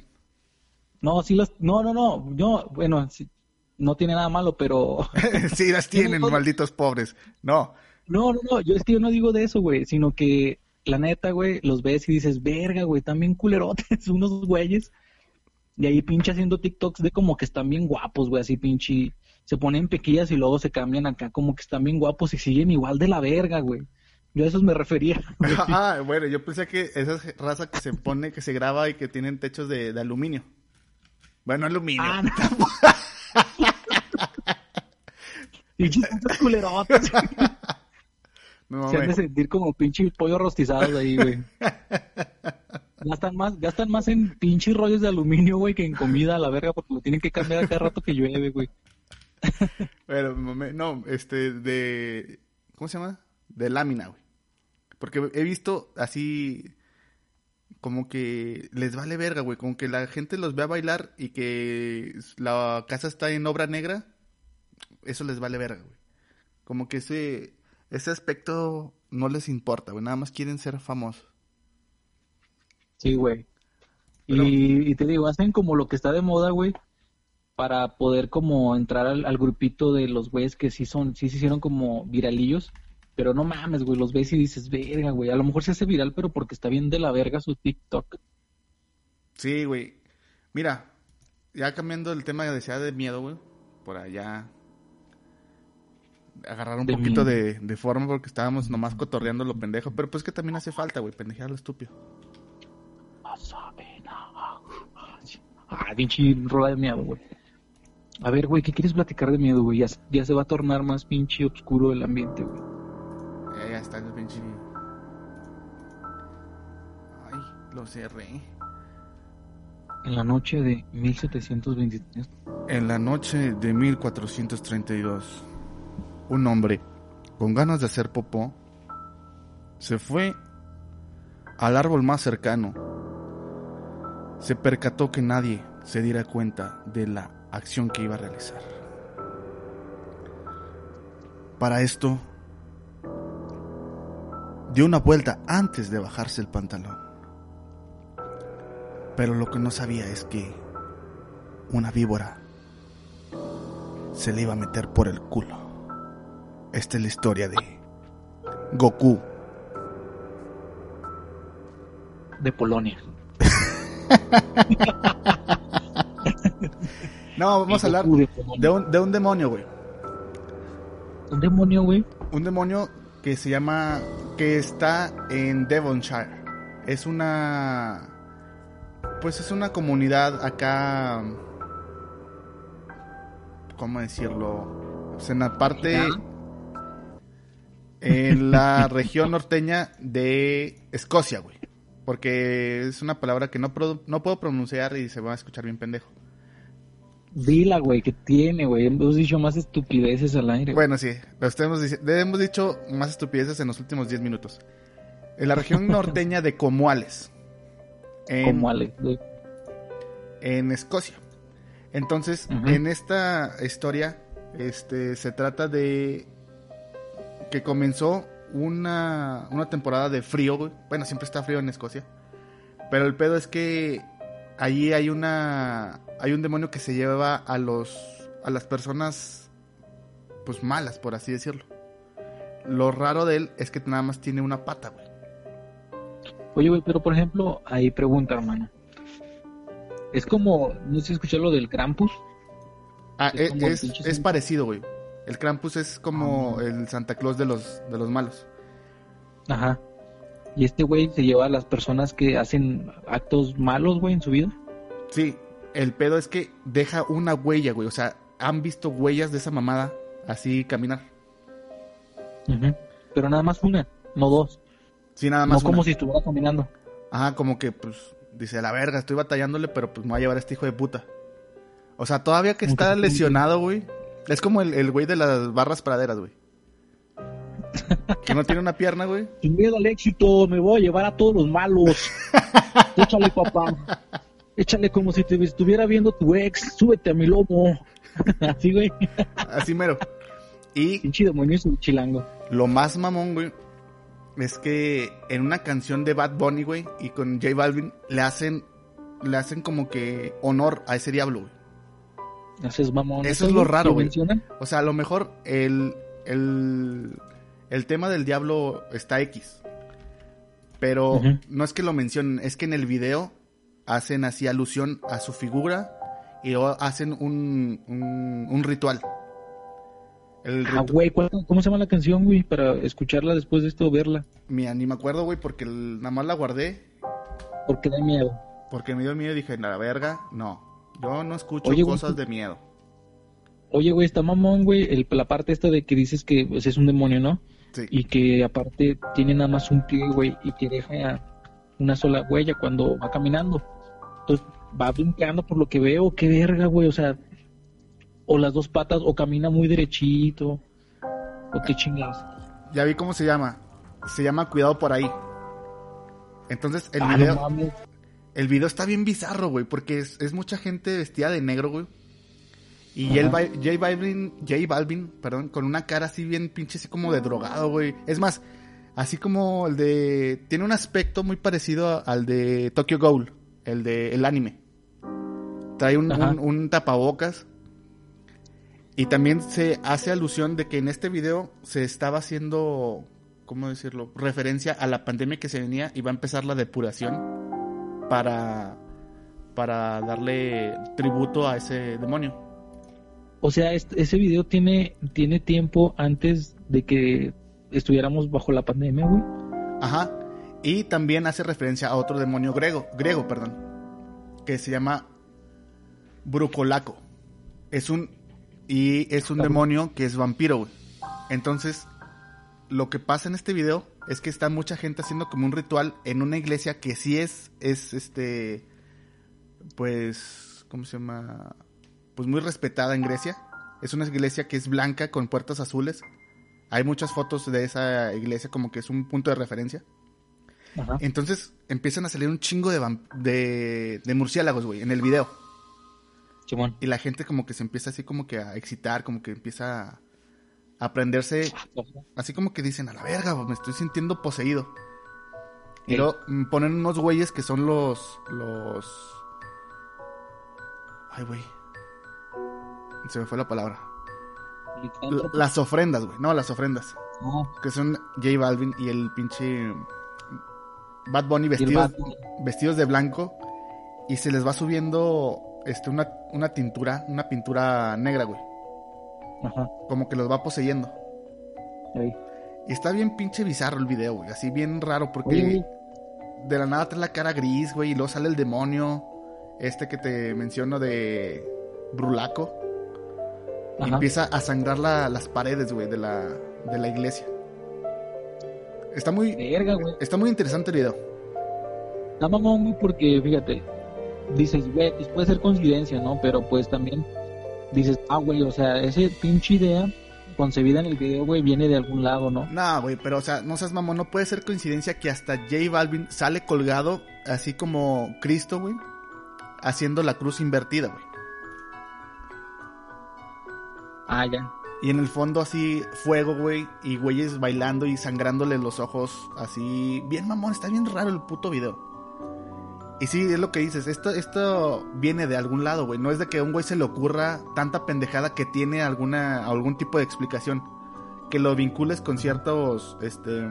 No, sí las, no, no, no, yo, bueno, sí, no tiene nada malo, pero, (laughs) sí, las tienen, malditos pobres. No, no, no, no, yo es que yo no digo de eso, güey, sino que la neta, güey, los ves y dices, verga, güey, también culerotes, (laughs) unos güeyes, y ahí pinche haciendo TikToks de como que están bien guapos, güey, así pinche, se ponen pequillas y luego se cambian acá como que están bien guapos y siguen igual de la verga, güey. Yo a esos me refería. (laughs) ah, bueno, yo pensé que esa es raza que se pone, que se graba y que tienen techos de, de aluminio. Bueno, aluminio. Ah, no. (laughs) Pinches putos culerotes. (laughs) no, Se han de sentir como pinche pollo rostizados ahí, güey. Gastan más, gastan más en pinches rollos de aluminio, güey, que en comida a la verga, porque lo tienen que cambiar a cada rato que llueve, güey. Bueno, no, este, de, ¿cómo se llama? De lámina, güey. Porque he visto así, como que les vale verga, güey. Como que la gente los ve a bailar y que la casa está en obra negra. Eso les vale verga, güey. Como que ese, ese aspecto no les importa, güey. Nada más quieren ser famosos. Sí, güey. Pero- Y, y te digo, hacen como lo que está de moda, güey, para poder como entrar al, al grupito de los güeyes que sí son, sí se hicieron como viralillos. Pero no mames, güey, los ves y dices, verga, güey. A lo mejor se hace viral, pero porque está bien de la verga su TikTok. Sí, güey. Mira, ya cambiando el tema de ciudad de miedo, güey. Por allá. Agarrar un De poquito de, de forma porque estábamos nomás cotorreando lo pendejo. Pero pues que también hace falta, güey, pendejear lo estúpido. Ah, pinche rola de miedo, güey. A ver, güey, ¿qué quieres platicar de miedo, güey? Ya, ya se va a tornar más pinche oscuro el ambiente, güey. Ya, ya está el pinche. Ay, lo cerré. En la noche de 1723, En la noche de 1432, un hombre con ganas de hacer popó se fue al árbol más cercano. Se percató que nadie se diera cuenta de la acción que iba a realizar. Para esto, dio una vuelta antes de bajarse el pantalón. Pero lo que no sabía es que una víbora se le iba a meter por el culo. Esta es la historia de Goku. de Polonia. (laughs) No, vamos a hablar de un, de un demonio, güey. Un demonio, güey. Un demonio que se llama, que está en Devonshire. Es una, pues es una comunidad acá, ¿cómo decirlo? Pues en la parte, en la (laughs) región norteña de Escocia, güey. Porque es una palabra que no, no puedo pronunciar y se va a escuchar bien pendejo. Dila, güey, que tiene, güey. Hemos dicho más estupideces al aire. güey. Bueno, sí, le hemos dicho más estupideces en los últimos 10 minutos. En la región (laughs) norteña de Comuales. En, güey. en Escocia. Entonces, en esta historia, este, se trata de que comenzó una, una temporada de frío, güey. Bueno, siempre está frío en Escocia. Pero el pedo es que allí hay una, hay un demonio que se lleva a los, a las personas, pues malas, por así decirlo. Lo raro de él es que nada más tiene una pata, güey. Oye, güey, pero por ejemplo, ahí pregunta, hermano. Es como, no sé si escuché lo del Krampus. Ah, Es el es, parecido, güey. El Krampus es como Ah. el Santa Claus de los, de los malos. Ajá. Y este güey se lleva a las personas que hacen actos malos, güey, en su vida. Sí, el pedo es que deja una huella, güey. O sea, han visto huellas de esa mamada así caminar. Pero nada más una, no dos. Sí, nada No más. como una. si estuviera caminando. Ajá, como que, pues, dice, la verga, estoy batallándole, pero pues me voy a llevar a este hijo de puta. O sea, todavía que Como está lesionado, güey. Es como el, el güey de las barras praderas, güey. Que no tiene una pierna, güey. Sin miedo al éxito, me voy a llevar a todos los malos. (laughs) Échale, papá. Échale como si te estuviera viendo tu ex. Súbete a mi lomo. (laughs) Así, güey. Así mero. Y Pinche demonio es un chilango. Lo más mamón, güey, es que en una canción de Bad Bunny, güey, y con J Balvin, le hacen, le hacen como que honor a ese diablo, güey. Haces mamón. Eso es lo raro, güey. O sea, a lo mejor el, el, el tema del diablo está X. Pero no es que lo mencionen, es que en el video hacen así alusión a su figura y hacen un, un, un ritual. El Ah, güey, ¿cuál- ¿cómo se llama la canción, güey? Para escucharla después de esto, verla. Mira, ni me acuerdo, güey, porque el- nada más la guardé Porque da miedo. Porque me dio miedo y dije, la verga, no. Yo no escucho Oye, cosas de miedo. Oye, güey, está mamón, güey. el- La parte esta de que dices que pues, es un demonio, ¿no? Sí. Y que aparte tiene nada más un pie, güey, y que deja una sola huella cuando va caminando. Entonces va brincando por lo que veo. Qué verga, güey. O sea, o las dos patas, o camina muy derechito. O qué chingados. Ya vi cómo se llama. Se llama Cuidado por ahí. Entonces, el Ah, video, el video está bien bizarro, güey, porque es, es mucha gente vestida de negro, güey. Y. J Bal- J Balvin, J Balvin, perdón, con una cara así bien pinche, así como de drogado, güey. Es más, así como el de... Tiene un aspecto muy parecido al de Tokyo Ghoul, el de el anime. Trae un, un- un tapabocas. Y también se hace alusión de que en este video se estaba haciendo, ¿cómo decirlo? Referencia a la pandemia que se venía y va a empezar la depuración para, para darle tributo a ese demonio. O sea, este- ese video tiene, tiene tiempo antes de que estuviéramos bajo la pandemia, güey. Ajá. Y también hace referencia a otro demonio griego, griego, perdón, que se llama Brucolaco. Es un y es un demonio que es vampiro, güey. Entonces, lo que pasa en este video es que está mucha gente haciendo como un ritual en una iglesia que sí es es este pues ¿cómo se llama? Pues muy respetada en Grecia. Es una iglesia que es blanca con puertas azules. Hay muchas fotos de esa iglesia como que es un punto de referencia. Ajá. Entonces empiezan a salir un chingo de, de, de murciélagos, güey, en el video. Simón. Y la gente como que se empieza así como que a excitar, como que empieza a, a prenderse, así como que dicen, a la verga, me estoy sintiendo poseído. Y luego mm, ponen unos güeyes que son los, los... Ay, güey. Se me fue la palabra. L- las ofrendas, güey. No, las ofrendas. Que son J Balvin y el pinche Bad Bunny vestidos, vestidos de blanco y se les va subiendo este una, una tintura, una pintura negra, güey. Ajá. Como que los va poseyendo. Ey. Y está bien pinche bizarro el video, güey. Así bien raro porque Oye, de la nada trae la cara gris, güey, y luego sale el demonio. Este que te menciono de Brulaco. Y empieza a sangrar la- las paredes, güey, de la, de la iglesia. Está muy, Verga, güey. está muy interesante el video. Está mamón, güey, porque fíjate, dices, güey, pues puede ser coincidencia, ¿no? Pero pues también dices, ah, güey, o sea, ese pinche idea concebida en el video, güey, viene de algún lado, ¿no? No, güey, pero o sea, no seas mamón, no puede ser coincidencia que hasta J Balvin sale colgado, así como Cristo, güey, haciendo la cruz invertida, güey. Ah, ya. Y en el fondo así, fuego, güey, y güeyes bailando y sangrándole los ojos, así, bien mamón, está bien raro el puto video. Y sí, es lo que dices, esto, esto viene de algún lado, güey, no es de que a un güey se le ocurra tanta pendejada que tiene alguna, algún tipo de explicación, que lo vincules con ciertos, este,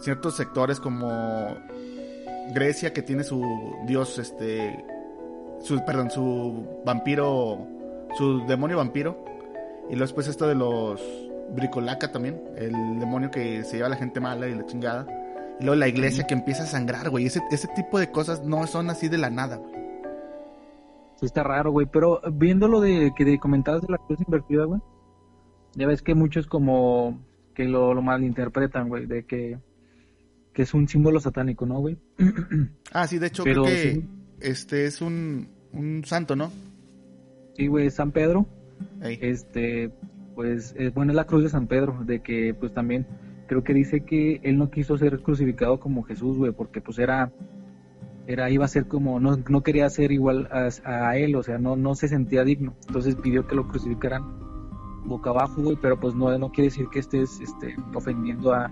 ciertos sectores como Grecia que tiene su dios, este, su, perdón, su vampiro, su demonio vampiro. Y luego después esto de los bricolaca también, el demonio que se lleva a la gente mala y la chingada. Y luego la iglesia que empieza a sangrar, güey. Ese, ese tipo de cosas no son así de la nada, güey. Sí está raro, güey, pero viendo lo de que de comentabas de la cruz invertida, güey, ya ves que muchos como que lo, lo malinterpretan, güey, de que, que es un símbolo satánico, ¿no, güey? (clears throat) Ah, sí, de hecho Pero creo que sí. este es un, un santo, ¿no? Sí, güey, San Pedro, Este, pues, es, bueno, es la cruz de San Pedro, de que, pues, también creo que dice que él no quiso ser crucificado como Jesús, güey, porque, pues, era, era, iba a ser como, no, no quería ser igual a, a él, o sea, no, no se sentía digno, entonces pidió que lo crucificaran boca abajo, güey, pero, pues, no, no quiere decir que estés, este, ofendiendo a,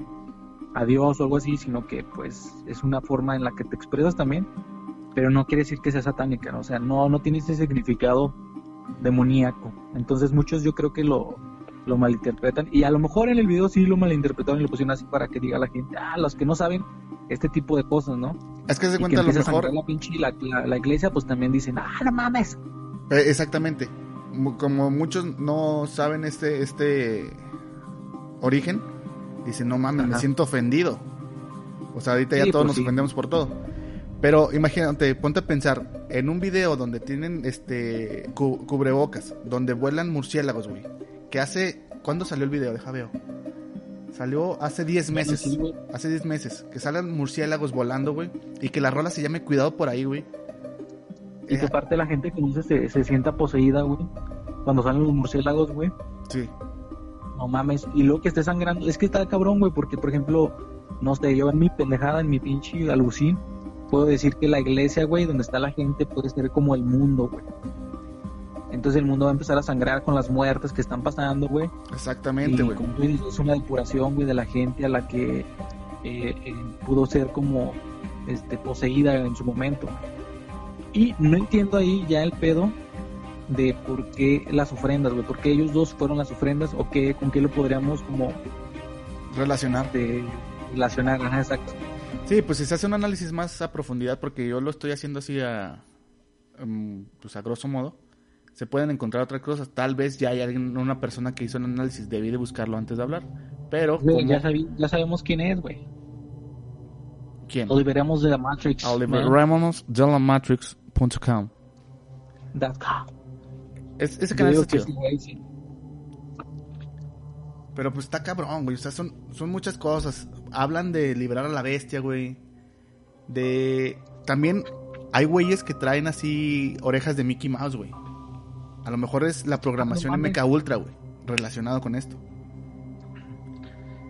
a Dios o algo así, sino que, pues, es una forma en la que te expresas también, pero no quiere decir que sea satánica, ¿no? o sea, no, no tiene ese significado demoníaco. Entonces muchos yo creo que lo, lo malinterpretan y a lo mejor en el video sí lo malinterpretaron y lo pusieron así para que diga la gente, ah, los que no saben este tipo de cosas, ¿no? Es que se Y que cuenta a lo a mejor. la pinche la, la, la iglesia, pues también dicen, ah, no mames. Eh, Exactamente. Como muchos no saben este, este origen, dicen, no mames, me siento ofendido. O sea, ahorita ya Sí, todos pues nos sí. ofendemos por todo. Pero imagínate, ponte a pensar, en un video donde tienen este cu- cubrebocas, donde vuelan murciélagos, güey. Que hace, ¿cuándo salió el video? Deja veo. Salió hace 10 meses. Hace 10 meses. Que salen murciélagos volando, güey. Y que la rola se llame Cuidado por ahí, güey. Y que Eh, parte la gente que dice se, se sienta poseída, güey. Cuando salen los murciélagos, güey. sí. No mames. Y luego que esté sangrando. Es que está cabrón, güey, porque, por ejemplo, no sé, yo en mi pendejada, en mi pinche alucín, puedo decir que la iglesia, güey, donde está la gente, puede ser como el mundo, güey. Entonces el mundo va a empezar a sangrar con las muertes que están pasando, güey. Exactamente, güey. es una depuración, güey, de la gente a la que eh, eh, pudo ser como este, poseída en su momento. Y no entiendo ahí ya el pedo de por qué las ofrendas, güey. ¿Por qué ellos dos fueron las ofrendas o qué, con qué lo podríamos como Relacionar. de, relacionar? Ajá, exacto. Sí, pues si se hace un análisis más a profundidad, porque yo lo estoy haciendo así a, mm, pues a grosso modo, se pueden encontrar otras cosas. Tal vez ya hay alguien, una persona que hizo un análisis, debí de buscarlo antes de hablar. Pero, Güey, como- ya, sabi- ya sabemos quién es, güey. ¿quién? Lo liberamos de la Matrix. Oliver man. Ramones de la Matrix.com. Es, ese canal está chido. sí. Pero pues está cabrón, güey. O sea, son, son muchas cosas. Hablan de liberar a la bestia, güey. De. También hay güeyes que traen así orejas de Mickey Mouse, güey. A lo mejor es la programación Ah, no. MK Ultra, güey. Relacionado con esto.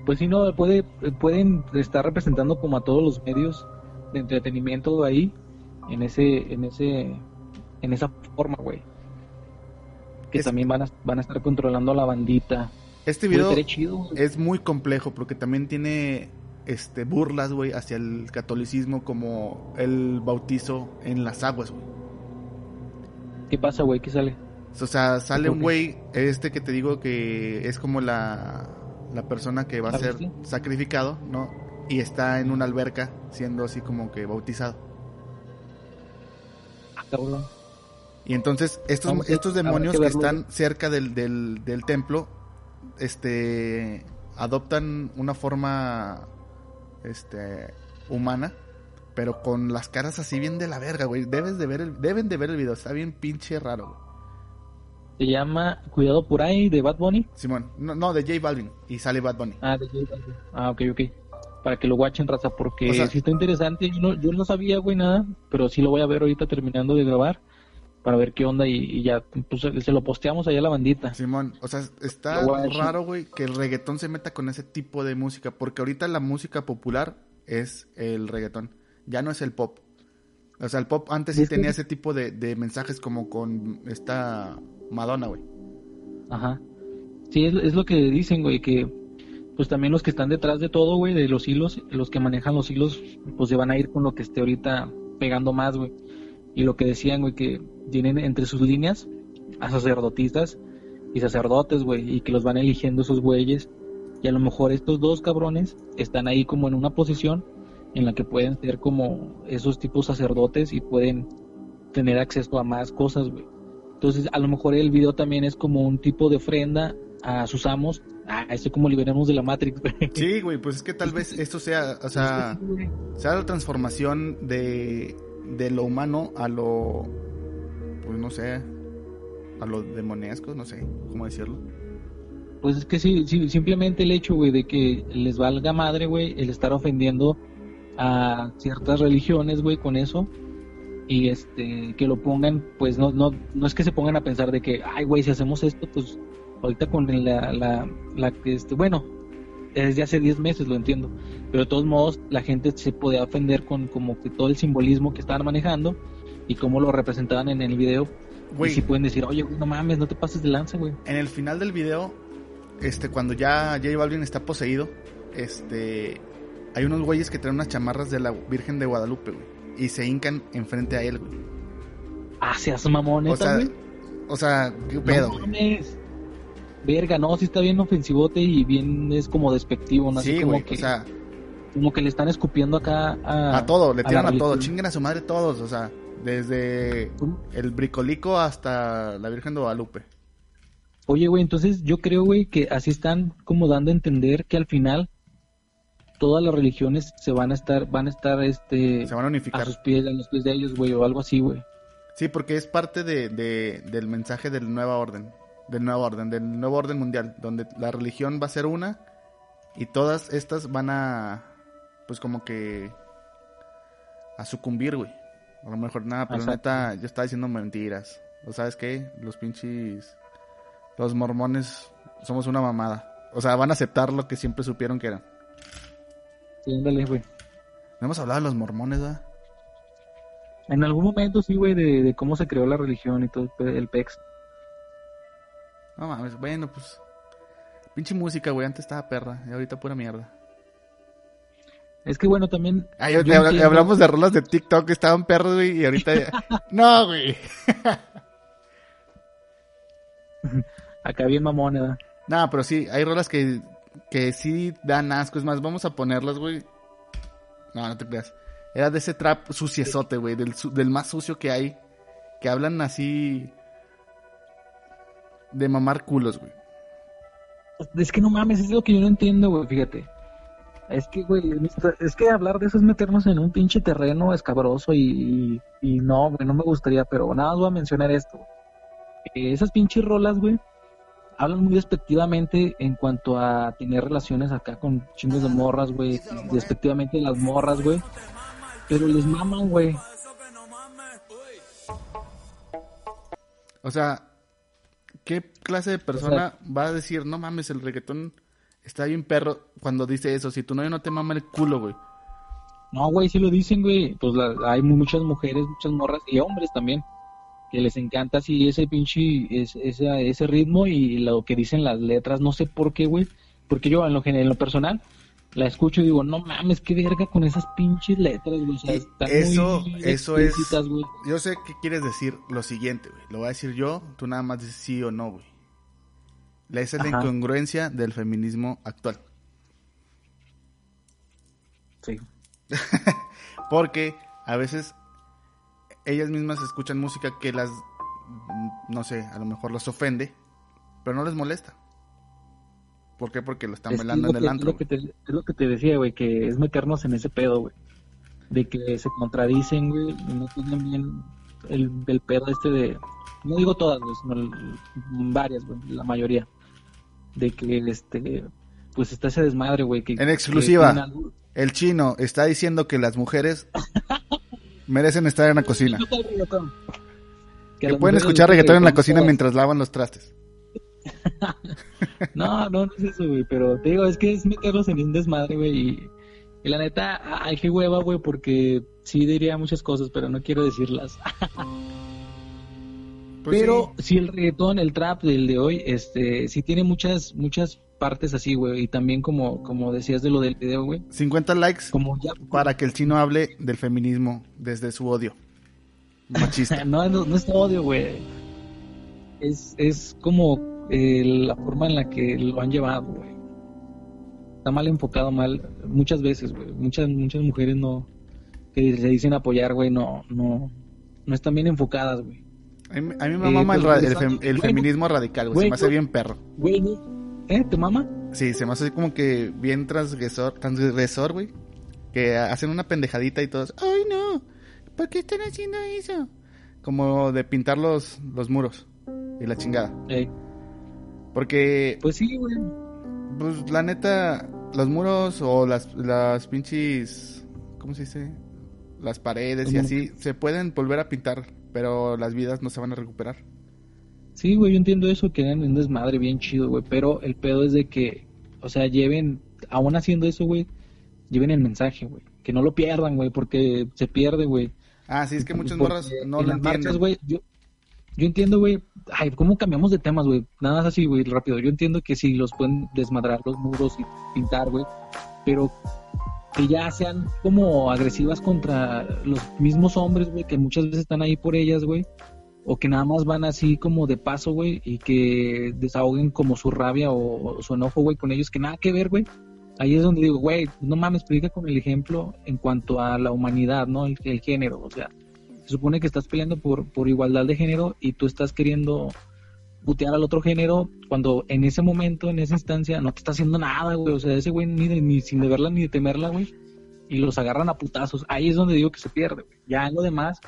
Pues sí, no, puede, pueden estar representando como a todos los medios de entretenimiento ahí, en ese, en ese, en esa forma, güey. Que Es- también van a, van a estar controlando a la bandita. Este video chido, es muy complejo porque también tiene este burlas, güey, hacia el catolicismo como el bautizo en las aguas, güey. ¿Qué pasa, güey? ¿Qué sale? O sea, sale ¿Por un güey, este que te digo que es como la, la persona que va a ¿La ser sacrificado, ¿no? Y está en una alberca siendo así como que bautizado. Ah, cabrón. Y entonces estos, Vamos estos demonios que que, verlo. están cerca del, del, del templo, este, adoptan una forma, este, humana, pero con las caras así bien de la verga, güey. Debes de ver el, deben de ver el video, está bien pinche raro, güey. Se llama Cuidado por ahí de Bad Bunny. Simón, no, no, de J Balvin y sale Bad Bunny. Ah, de J Balvin. Ah, ok, ok. Para que lo watchen, raza, porque O sea- sí está interesante. Yo no, yo no sabía, güey, nada, pero sí lo voy a ver ahorita terminando de grabar para ver qué onda y, y ya, pues se lo posteamos allá a la bandita. Simón, o sea, está raro, güey, que el reggaetón se meta con ese tipo de música, porque ahorita la música popular es el reggaetón, ya no es el pop. O sea, el pop antes sí que- tenía ese tipo de, de mensajes como con esta Madonna, güey. Ajá. Sí, es, es lo que dicen, güey, que pues también los que están detrás de todo, güey, de los hilos, los que manejan los hilos, pues se van a ir con lo que esté ahorita pegando más, güey. Y lo que decían, güey, que tienen entre sus líneas a sacerdotistas y sacerdotes, güey, y que los van eligiendo esos güeyes. Y a lo mejor estos dos cabrones están ahí como en una posición en la que pueden ser como esos tipos sacerdotes y pueden tener acceso a más cosas, güey. Entonces, a lo mejor el video también es como un tipo de ofrenda a sus amos. Ah, esto como liberamos de la Matrix, güey. Sí, güey, pues es que tal vez esto sea, o sea, (laughs) sea la transformación de, de lo humano a lo, pues no sé, a lo demonesco, no sé cómo decirlo. Pues es que sí, sí, simplemente el hecho, güey, de que les valga madre, güey, el estar ofendiendo a ciertas religiones, güey, con eso. Y este, que lo pongan, pues no, no, no es que se pongan a pensar de que, ay, güey, si hacemos esto, pues ahorita con la, la, la, este, bueno, desde hace 10 meses lo entiendo. Pero de todos modos, la gente se podía ofender con como que todo el simbolismo que estaban manejando y cómo lo representaban en el video. Güey, Y si pueden decir, oye, no mames, no te pases de lanza, güey. en el final del video, este, cuando ya J Balvin está poseído, este, hay unos güeyes que traen unas chamarras de la Virgen de Guadalupe, güey, y se hincan enfrente a él, güey. Ah, seas mamón, O sea, güey. o sea, qué pedo, no mames. Verga, no, sí está bien ofensivote y bien es como despectivo, ¿no? Así Sí, como que, o sea, como que le están escupiendo acá a... a todo, le la tiran a, todo, chinguen a su madre todos, o sea, desde el bricolico hasta la Virgen de Guadalupe. Oye, güey, entonces yo creo, güey, que así están como dando a entender que al final todas las religiones se van a estar, van a estar, este, Se van a a unificar. sus pies, a los pies de ellos, güey, o algo así, güey. Sí, porque es parte de, de- del mensaje del nueva orden, del nuevo orden, del nuevo orden mundial, donde la religión va a ser una y todas estas van a, pues como que, a sucumbir, güey. A lo mejor nada, pero Exacto. neta, yo estaba diciendo mentiras. ¿O sabes qué? Los pinches, los mormones somos una mamada. O sea, van a aceptar lo que siempre supieron que eran. Sí, ándale, güey. No hemos hablado de los mormones, ¿verdad? En algún momento sí, güey, de, de cómo se creó la religión y todo el pe- el pex. No mames, bueno, pues. Pinche música, güey, antes estaba perra y ahorita pura mierda. Es que bueno, también Ah, yo- Yo habla- entiendo. hablamos de rolas de TikTok que estaban perros, güey, y ahorita... (laughs) no, güey. (laughs) acá bien mamón, ¿verdad? No, pero sí, hay rolas que, que sí dan asco. Es más, vamos a ponerlas, güey. No, no te creas. Era de ese trap suciesote, güey, del, del más sucio que hay. que hablan así de mamar culos, güey. Es que no mames, es lo que yo no entiendo, güey, fíjate. Es que, güey, es que hablar de eso es meternos en un pinche terreno escabroso y, y, y no, güey, no me gustaría, pero nada más voy a mencionar esto. Eh, esas pinches rolas, güey, hablan muy despectivamente en cuanto a tener relaciones acá con chingos de morras, güey, despectivamente de las morras, güey. Pero les maman, güey. O sea, ¿qué clase de persona va a decir, no mames, el reggaetón está bien perro cuando dice eso? Si tu novio no te mama el culo, güey. No, güey, sí lo dicen, güey. Pues la- hay muchas mujeres, muchas morras y hombres también que les encanta así ese pinche es- ese, ese ritmo y lo que dicen las letras. No sé por qué, güey. Porque yo en lo, en lo personal la escucho y digo, no mames, qué verga con esas pinches letras, güey. O sea, Y están eso- muy eso es-. Yo sé que quieres decir lo siguiente, güey. Lo voy a decir yo, tú nada más dices sí o no, güey. Esa es la incongruencia del feminismo actual. Sí. (laughs) Porque a veces ellas mismas escuchan música que las, no sé, a lo mejor los ofende, pero no les molesta. ¿Por qué? Porque lo están Es bailando es en lo el lo antro. que te, es lo que te decía, güey, que es meternos en ese pedo, güey. De que se contradicen, güey, y no tienen bien el, el pedo este de... No digo todas, güey, sino el- varias, güey, la mayoría. De que, este, pues está ese desmadre, güey. Que, En exclusiva. que tienen algo- El chino está diciendo que las mujeres (laughs) merecen estar en la cocina. Que pueden escuchar reggaetón en la cocina mientras lavan los trastes. (laughs) No, no, no es eso, güey, pero te digo, es que es meterlos en un desmadre, güey, y, y la neta, ay, qué hueva, güey, porque sí diría muchas cosas, pero no quiero decirlas. (laughs) Pues pero sí. sí. el reggaetón, el trap del de hoy, este, sí tiene muchas, muchas partes así, güey, y también como, como decías de lo del video, güey, 50 likes como ya... para que el chino hable del feminismo desde su odio. Machista. (laughs) no, no, no es odio, güey. Es, es como eh, la forma en la que lo han llevado, güey. Está mal enfocado, mal, muchas veces, güey. Muchas, muchas mujeres no, que se dicen apoyar, güey, no, no, no están bien enfocadas, güey. A mí, a mí me Eh, mama el, el, fem- el güey, feminismo radical, güey. Se me hace bien perro. Güey. ¿eh? ¿Te mama? Sí, se me hace como que bien transgresor, transgresor, güey. Que hacen una pendejadita y todos, ay no, ¿por qué están haciendo eso? Como de pintar los, los muros y la chingada. Porque, pues sí, güey. pues la neta, los muros o las, las pinches, ¿cómo se dice? Las paredes y así, se pueden volver a pintar, pero las vidas no se van a recuperar. Sí, güey, yo entiendo eso, que eran un desmadre bien chido, güey, pero el pedo es de que, o sea, lleven, aún haciendo eso, güey, lleven el mensaje, güey, que no lo pierdan, güey, porque se pierde, güey. Ah, sí, es que muchas morras no en lo las entienden. marchas, güey, yo, yo entiendo, güey, ay, ¿cómo cambiamos de temas, güey? Nada más así, güey, rápido. Yo entiendo que sí, los pueden desmadrar los muros y pintar, güey, pero que ya sean como agresivas contra los mismos hombres, güey, que muchas veces están ahí por ellas, güey, o que nada más van así como de paso, güey, y que desahoguen como su rabia o, su enojo, güey, con ellos, que nada que ver, güey. Ahí es donde digo, güey, no mames, predica con el ejemplo en cuanto a la humanidad, ¿no? El género, o sea, se supone que estás peleando por, por igualdad de género y tú estás queriendo putear al otro género cuando en ese momento, en esa instancia, no te está haciendo nada, güey. O sea, ese güey ni, de- ni sin de verla ni de temerla, güey. Y los agarran a putazos. Ahí es donde digo que se pierde, güey. Ya en lo demás,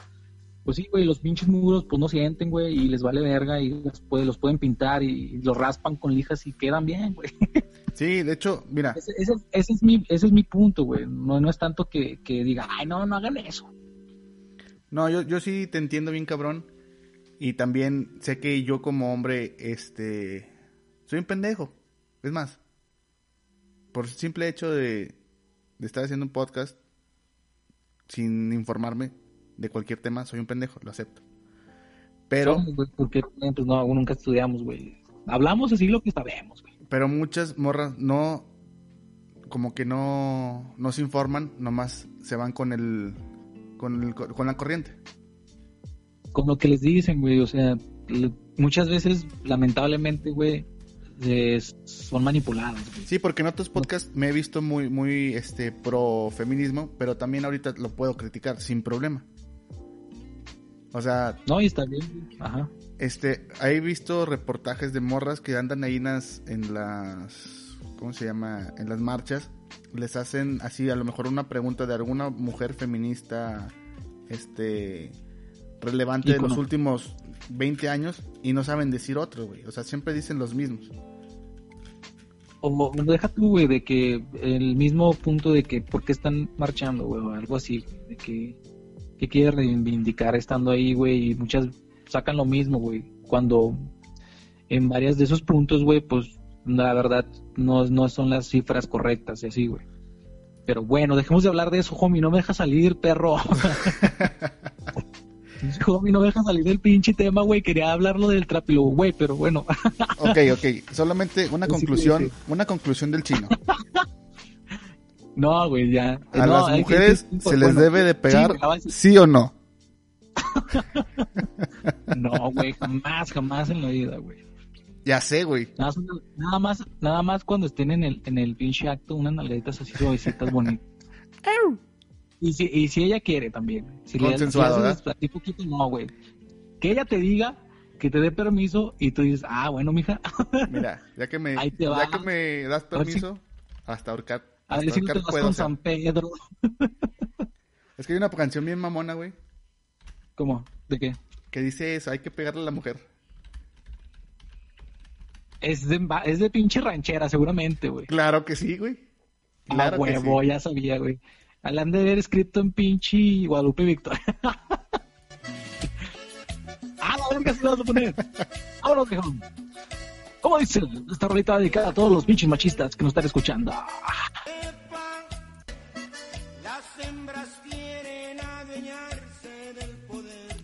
pues sí, güey, los pinches muros pues no sienten, güey, y les vale verga y los, puede- los pueden pintar y, los raspan con lijas y quedan bien, güey. (laughs) Sí, de hecho, mira, Ese, ese- ese es mi ese es mi punto, güey. No, no es tanto que, que diga, ay, no, no hagan eso. No, yo, yo sí te entiendo bien, cabrón. Y también sé que yo como hombre, este, soy un pendejo. Es más, por simple hecho de, de estar haciendo un podcast sin informarme de cualquier tema, soy un pendejo, lo acepto. Pero, Somos, porque pues no, nunca estudiamos, güey. Hablamos así lo que sabemos, güey. pero muchas morras no, como que no, no se informan, nomás se van con el, con el, con la corriente. Con lo que les dicen, güey. O sea, muchas veces, lamentablemente, güey, es- son manipuladas, güey. Sí, porque en otros podcasts me he visto muy, muy, este, pro feminismo, pero también ahorita lo puedo criticar sin problema. O sea, No, y está bien. Ajá. este, he visto reportajes de morras que andan ahí en las, en las, ¿cómo se llama? En las marchas. Les hacen así, a lo mejor una pregunta de alguna mujer feminista, este, relevante de los últimos 20 años y no saben decir otro, güey. O sea, siempre dicen los mismos. O deja tú, güey, de que el mismo punto de que por qué están marchando, güey, o algo así, de que, que quiere reivindicar estando ahí, güey, y muchas sacan lo mismo, güey, cuando en varias de esos puntos, güey, pues la verdad no, no son las cifras correctas y así, güey. Pero bueno, dejemos de hablar de eso, homie, no me deja salir, perro. (laughs) (laughs) homie, no me deja salir del pinche tema, güey, quería hablarlo del trapilo, güey, pero bueno. (laughs) Ok, ok. Solamente una Sí, conclusión, sí. una conclusión del chino. no, güey, ya. A No, las que- mujeres que- se les bueno, debe de pegar, sí o no. No, güey, jamás, jamás en la vida, güey. Ya sé, güey. Nada, más- nada más, nada más cuando estén en el, en el pinche acto, unas nalgaditas así suavecitas bonitas. (laughs) Y si, y si ella quiere también. Si le- Consensuado, si le ¿verdad? haces a ti poquito, no, güey. Que ella te diga, que te dé permiso y tú dices, ah, bueno, mija, (laughs) Mira, ya que me, Ahí te ya que me das si- permiso, hasta ahorcar, a hasta ver si no te vas puedo. con o sea. San Pedro. (laughs) Es que hay una canción bien mamona, güey, ¿Cómo? ¿De qué? que dice eso, hay que pegarle a la mujer. Es de, es de pinche ranchera, seguramente, güey. Claro que sí, güey. Claro ah, que huevo, sí. ya sabía, güey. Al han de haber escrito en pinche Guadalupe Victoria. (laughs) ah, la verga, se lo vas a poner. Vámonos, viejo. ¿Cómo dice esta rolita dedicada a todos los pinches machistas que nos están escuchando?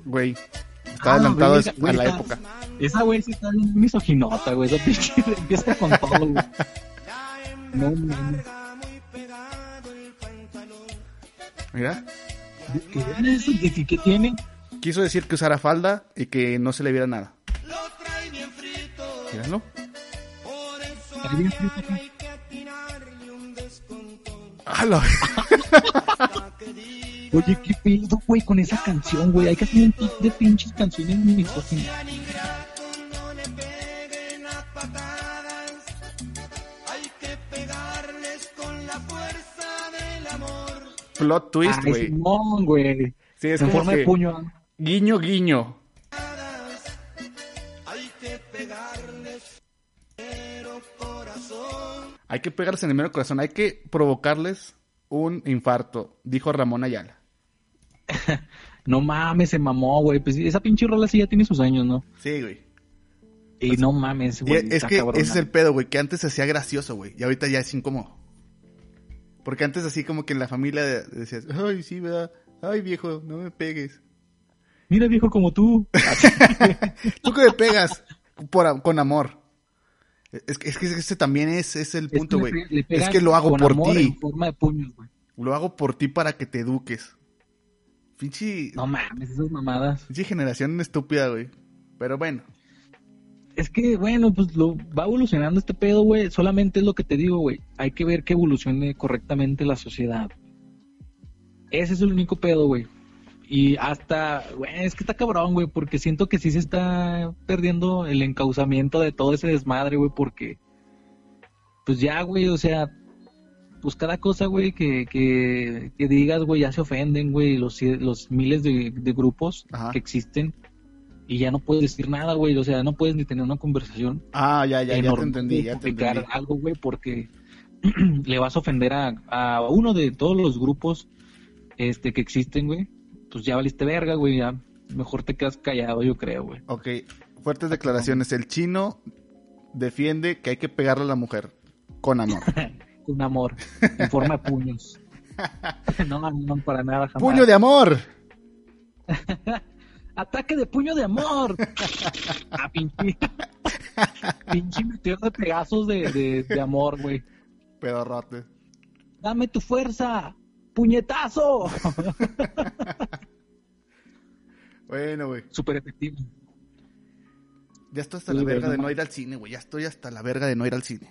Güey, está Ah, adelantado verga, a güey, la época. Esa güey sí está bien misoginota, güey. Esa pinche (laughs) empieza con todo, güey. No, mames. Mira, ¿Qué es eso? ¿Qué, qué tiene? quiso decir que usara falda y que no se le viera nada. Míralo. por eso Está bien frito, ¿qué? hay que atinarle un descontón. Ah, la- Oye, qué pedo, güey, con esa canción, güey. Hay que hacer un top de pinches canciones misóginas. Plot twist, güey. Güey. Sí, es en forma de puño. guiño, guiño. Hay que pegarles, pero corazón. Hay que pegarse en el mero corazón, hay que provocarles un infarto, dijo Ramón Ayala. (laughs) No mames, se mamó, güey. Pues esa pinche rola sí ya tiene sus años, ¿no? Sí, güey. Y no mames, güey. es que cabrona. ese es el pedo, güey, que antes se hacía gracioso, güey, y ahorita ya es incómodo. Porque antes así como que en la familia de- decías, ay, sí, ¿verdad? Ay, viejo, no me pegues. Mira, viejo, como tú. (laughs) ¿Tú que me pegas? Por, con amor. Es que, es que ese también es, es el punto, Es güey. que Es que lo hago por ti. Lo hago por ti para que te eduques. Pinche, No mames, esas mamadas. pinche generación estúpida, güey. Pero bueno. Es que, bueno, pues lo va evolucionando este pedo, güey. Solamente es lo que te digo, güey. Hay que ver que evolucione correctamente la sociedad. Ese es el único pedo, güey. Y hasta, güey, es que está cabrón, güey, porque siento que sí se está perdiendo el encauzamiento de todo ese desmadre, güey, porque, pues ya, güey, o sea, pues cada cosa, güey, que, que, que digas, güey, ya se ofenden, güey, los, los miles de, de grupos Ajá. que existen. Y ya no puedes decir nada, güey, o sea, no puedes ni tener una conversación Ah, ya, ya, ya te entendí, ya te entendí. algo, güey, porque (clears throat) le vas a ofender a, a uno de todos los grupos este que existen, güey. Pues ya valiste verga, güey, ya mejor te quedas callado, yo creo, güey. Ok, fuertes declaraciones. El chino defiende que hay que pegarle a la mujer con amor. (laughs) Con amor, en forma de puños. (laughs) (laughs) no, para nada, jamás. ¡Puño de amor! ¡Ataque de puño de amor! ah, pinche. pinche meteor de pegazos de, de, de amor, güey. Pedorrote. ¡Dame tu fuerza! ¡Puñetazo! Bueno, güey. Súper efectivo. Ya estoy hasta Sí, la verga no de no ir al cine, güey. Ya estoy hasta la verga de no ir al cine.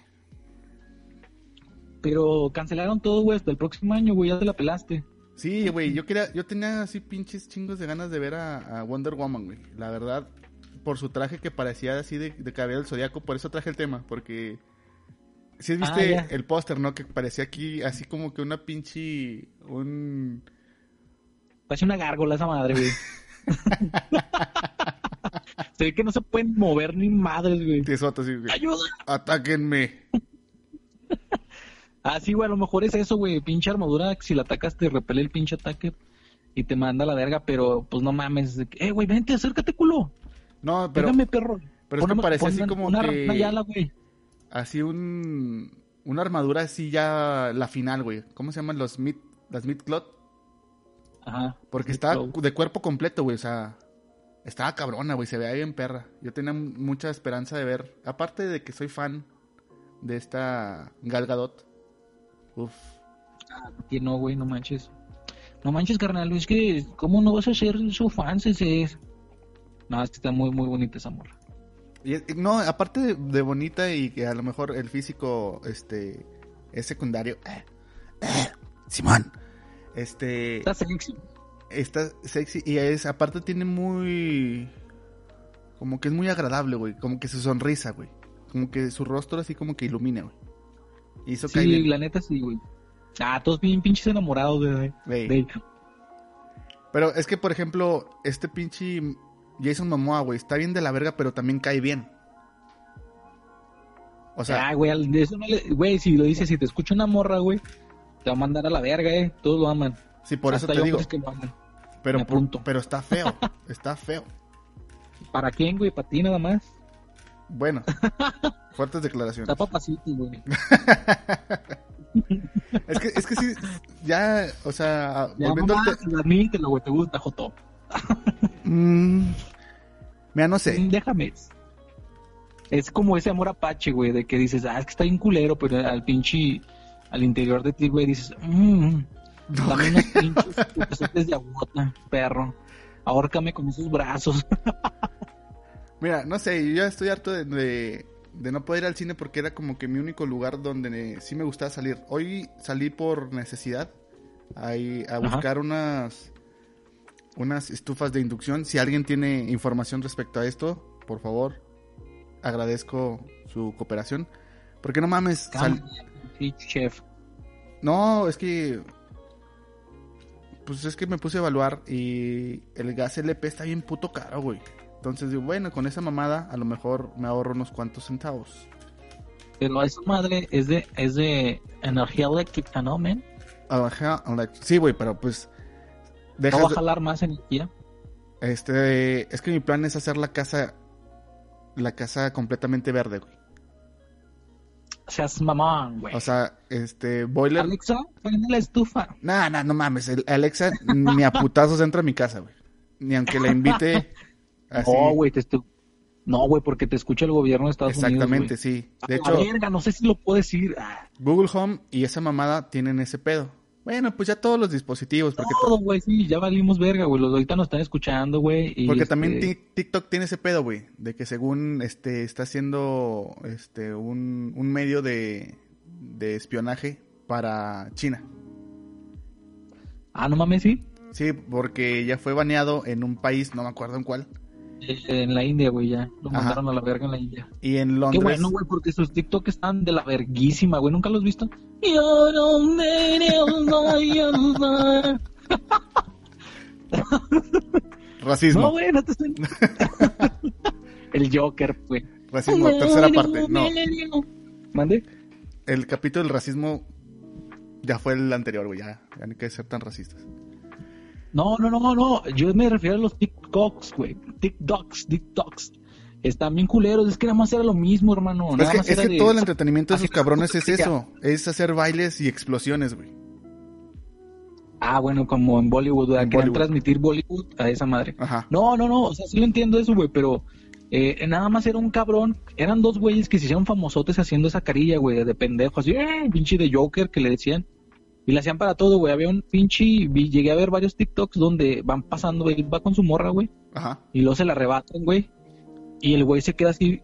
Pero cancelaron todo, güey, hasta el próximo año, güey, ya te la pelaste. Sí, güey, yo quería, yo tenía así pinches chingos de ganas de ver a, a Wonder Woman, güey. La verdad, por su traje que parecía así de, de cabello del zodiaco, por eso traje el tema, porque si Ah, viste el póster, ¿no? Que parecía aquí así como que una pinche un Parece una gárgola esa madre, güey. (laughs) se ve que no se pueden mover ni madres, güey. tesota así, güey. ¡Ayuda! Atáquenme. Ah, sí, güey, a lo mejor es eso, güey. Pinche armadura, si la atacas te repele el pinche ataque y te manda a la verga, pero pues no mames. Eh, güey, vente, acércate, culo. No, pero Pégame, perro. pero es que parecía así como una, que- Una yala, güey. así un una armadura así ya la final, güey. ¿Cómo se llaman los mid las mid cloth? Ajá. Porque claro. de cuerpo completo, güey. O sea, estaba cabrona, güey. Se veía bien perra. Yo tenía mucha esperanza de ver. Aparte de que soy fan de esta Gal Gadot. Uf. Que no, güey, no manches. No manches, carnal, es que, ¿cómo no vas a ser su fan, es? No, es que está muy, muy bonita esa morra. Y no, aparte de, de bonita y que a lo mejor el físico este es secundario. Eh, eh, Simón. Este Está sexy. está sexy y es aparte tiene muy como que es muy agradable, güey, como que su sonrisa, güey. Como que su rostro así como que ilumina, güey. Hizo Sí, la neta sí, güey. Ah, todos bien pinches enamorados de, Güey. de. Pero es que, por ejemplo, este pinche Jason Momoa, güey, está bien de la verga, pero también cae bien. O sea, ah, güey, al- de eso no le- güey, si lo dices, si te escucha una morra, güey, te va a mandar a la verga, eh. Todos lo aman. sí, por eso te digo. hombres que lo aman. Pero, pero está feo, está feo. ¿Para quién, güey? ¿Para ti nada más? Bueno, (laughs) fuertes declaraciones. Está papacito, güey. (laughs) Es que, es que sí, ya, o sea, Ya, volviendo mamá, al te- admítelo, güey, te gusta, Joto. (laughs) Mm, mira, no sé. Mm, Déjame. Es como ese amor apache, güey, de que dices, ah, es que está bien culero, pero al pinche, al interior de ti, güey, dices, mmm, dame unos pinches pezotes de agota, perro. Ahórcame con esos brazos. Mira, no sé, yo ya estoy harto de, de, de no poder ir al cine porque era como que mi único lugar donde sí me gustaba salir. Hoy salí por necesidad ahí, a Ajá. buscar unas unas estufas de inducción. Si alguien tiene información respecto a esto, por favor, agradezco su cooperación. Porque no mames, sal- chef. no, es que pues es que me puse a evaluar y el gas LP está bien puto caro, güey. Entonces digo, bueno, con esa mamada a lo mejor me ahorro unos cuantos centavos. Pero esa madre es de, es de energía eléctrica, ¿no, men? Like- sí, güey, pero pues ¿No va a de- jalar más energía? este, es que mi plan es hacer la casa la casa completamente verde, güey. Seas mamón, güey. O sea, este boiler, Alexa, prende la estufa. nah, nah, no mames, el Alexa ni a putazos entra a mi casa, güey. Ni aunque la invite (laughs) así. No, güey, te No, güey, porque te escucha el gobierno de Estados Exactamente, Unidos. sí. güey. De hecho, la verga, no sé si lo puedo decir. Ah, Google Home y esa mamada tienen ese pedo. Bueno, pues ya todos los dispositivos, porque, todo, güey, sí, ya valimos verga, güey. Los de ahorita nos están escuchando, güey. porque este, también Tik- TikTok tiene ese pedo, güey, de que según este está haciendo este un, un medio de, de espionaje para China. Ah, no mames, sí. Sí, porque ya fue baneado en un país, no me acuerdo en cuál, Eh, En la India, güey, ya. Lo Ajá. mandaron a la verga en la India. y en Qué Londres. bueno, güey, porque sus TikTok están de la verguísima, güey. ¿Nunca los has visto? Yo no me. Racismo, No, güey, no te estoy... (laughs) El Joker, güey. racismo, tercera parte. No, ¿Mande? el capítulo del racismo ya fue el anterior, güey, ya, ya no hay que ser tan racistas. No, no, no, no. Yo me refiero a los TikToks, güey. TikToks, TikToks. Están bien culeros. Es que nada más era lo mismo, hermano. Es Nada que, más es era que de- todo el entretenimiento de esos cabrones es eso, es hacer bailes y explosiones, güey. Ah, bueno, como en Bollywood. En Bollywood. transmitir Bollywood a esa madre. Ajá. No, no, no. O sea, sí lo entiendo eso, güey, pero eh, nada más era un cabrón. Eran dos güeyes que se hicieron famosotes haciendo esa carilla, güey, de pendejo. Así, eh, pinche de Joker que le decían. Y le hacían para todo, güey. Había un pinche. vi- Llegué a ver varios TikToks donde van pasando, güey. Va con su morra, güey. Ajá. y luego se la arrebatan, güey. Y el güey se queda así,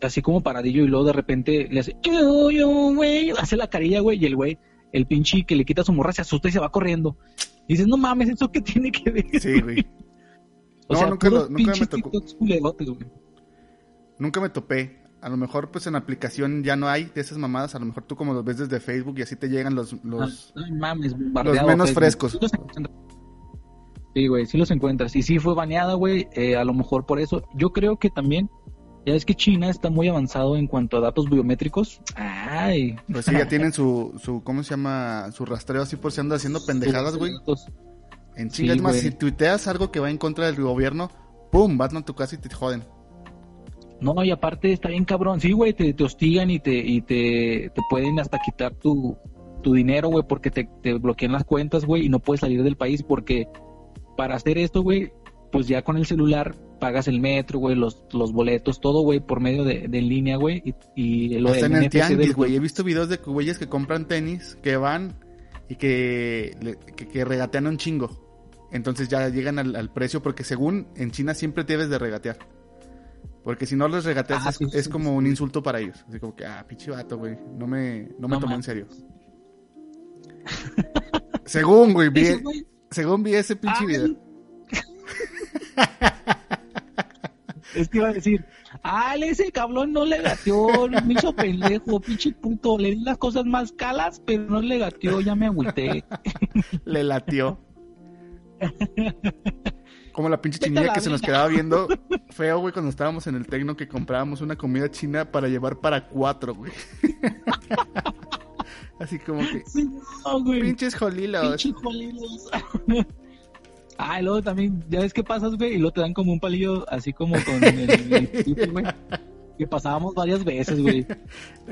así como paradillo y luego de repente le hace, yo, yo, güey, hace la carilla, güey, y el güey el pinche que le quita su morra se asusta y se va corriendo. Y dices, no mames, ¿eso qué tiene que ver? Sí, güey. (laughs) O No, sea, nunca lo- nunca me tocó. Nunca me topé. A lo mejor, pues en aplicación ya no hay de esas mamadas. A lo mejor tú como los ves desde Facebook y así te llegan los... los... No mames, los menos frescos. Sí güey, sí los encuentras. Y sí fue baneada, güey, eh, a lo mejor por eso. Yo creo que también, ya es que China está muy avanzado en cuanto a datos biométricos. Ay. Pues sí, ya tienen su, su... ¿Cómo se llama? Su rastreo así por si andas haciendo pendejadas, güey. En chinga. Sí, es más, si tuiteas algo que va en contra del gobierno, ¡pum! Van a tu casa y te joden. No, y aparte está bien cabrón. Sí, güey, te, te hostigan y te, y te, te pueden hasta quitar tu, tu dinero, güey, porque te, te bloquean las cuentas, güey, y no puedes salir del país porque para hacer esto, güey, pues ya con el celular pagas el metro, güey, los, los boletos, todo, güey, por medio de, de en línea, güey, y, y lo Hasta en el tianguis, güey. He visto videos de güeyes que compran tenis, que van y que, que, que regatean un chingo. Entonces ya llegan al, al precio, porque según en China siempre debes de regatear. Porque si no les regateas Ah, es, sí, es sí, como sí. un insulto para ellos. Así como que, ah, pinche vato, güey. No me, no me No tomó en serio. según, güey, vi, (laughs) güey, según vi ese pinche video. (laughs) Es que iba a decir, ah, ese cabrón no le gateó, me hizo pendejo, pinche puto, le di las cosas más calas, pero no le gateó, ya me agüité. (laughs) Le latió. (laughs) Como la pinche chinilla la que se nos quedaba viendo (laughs) feo, güey, cuando estábamos en el tecno que comprábamos una comida china para llevar para cuatro, güey. (laughs) Así como que, Sí, no, güey. pinches jolilos. Pinche jolidos. Ah, y luego también, ya ves qué pasas, güey, y luego te dan como un palillo así como con el, el güey. Que pasábamos varias veces, güey.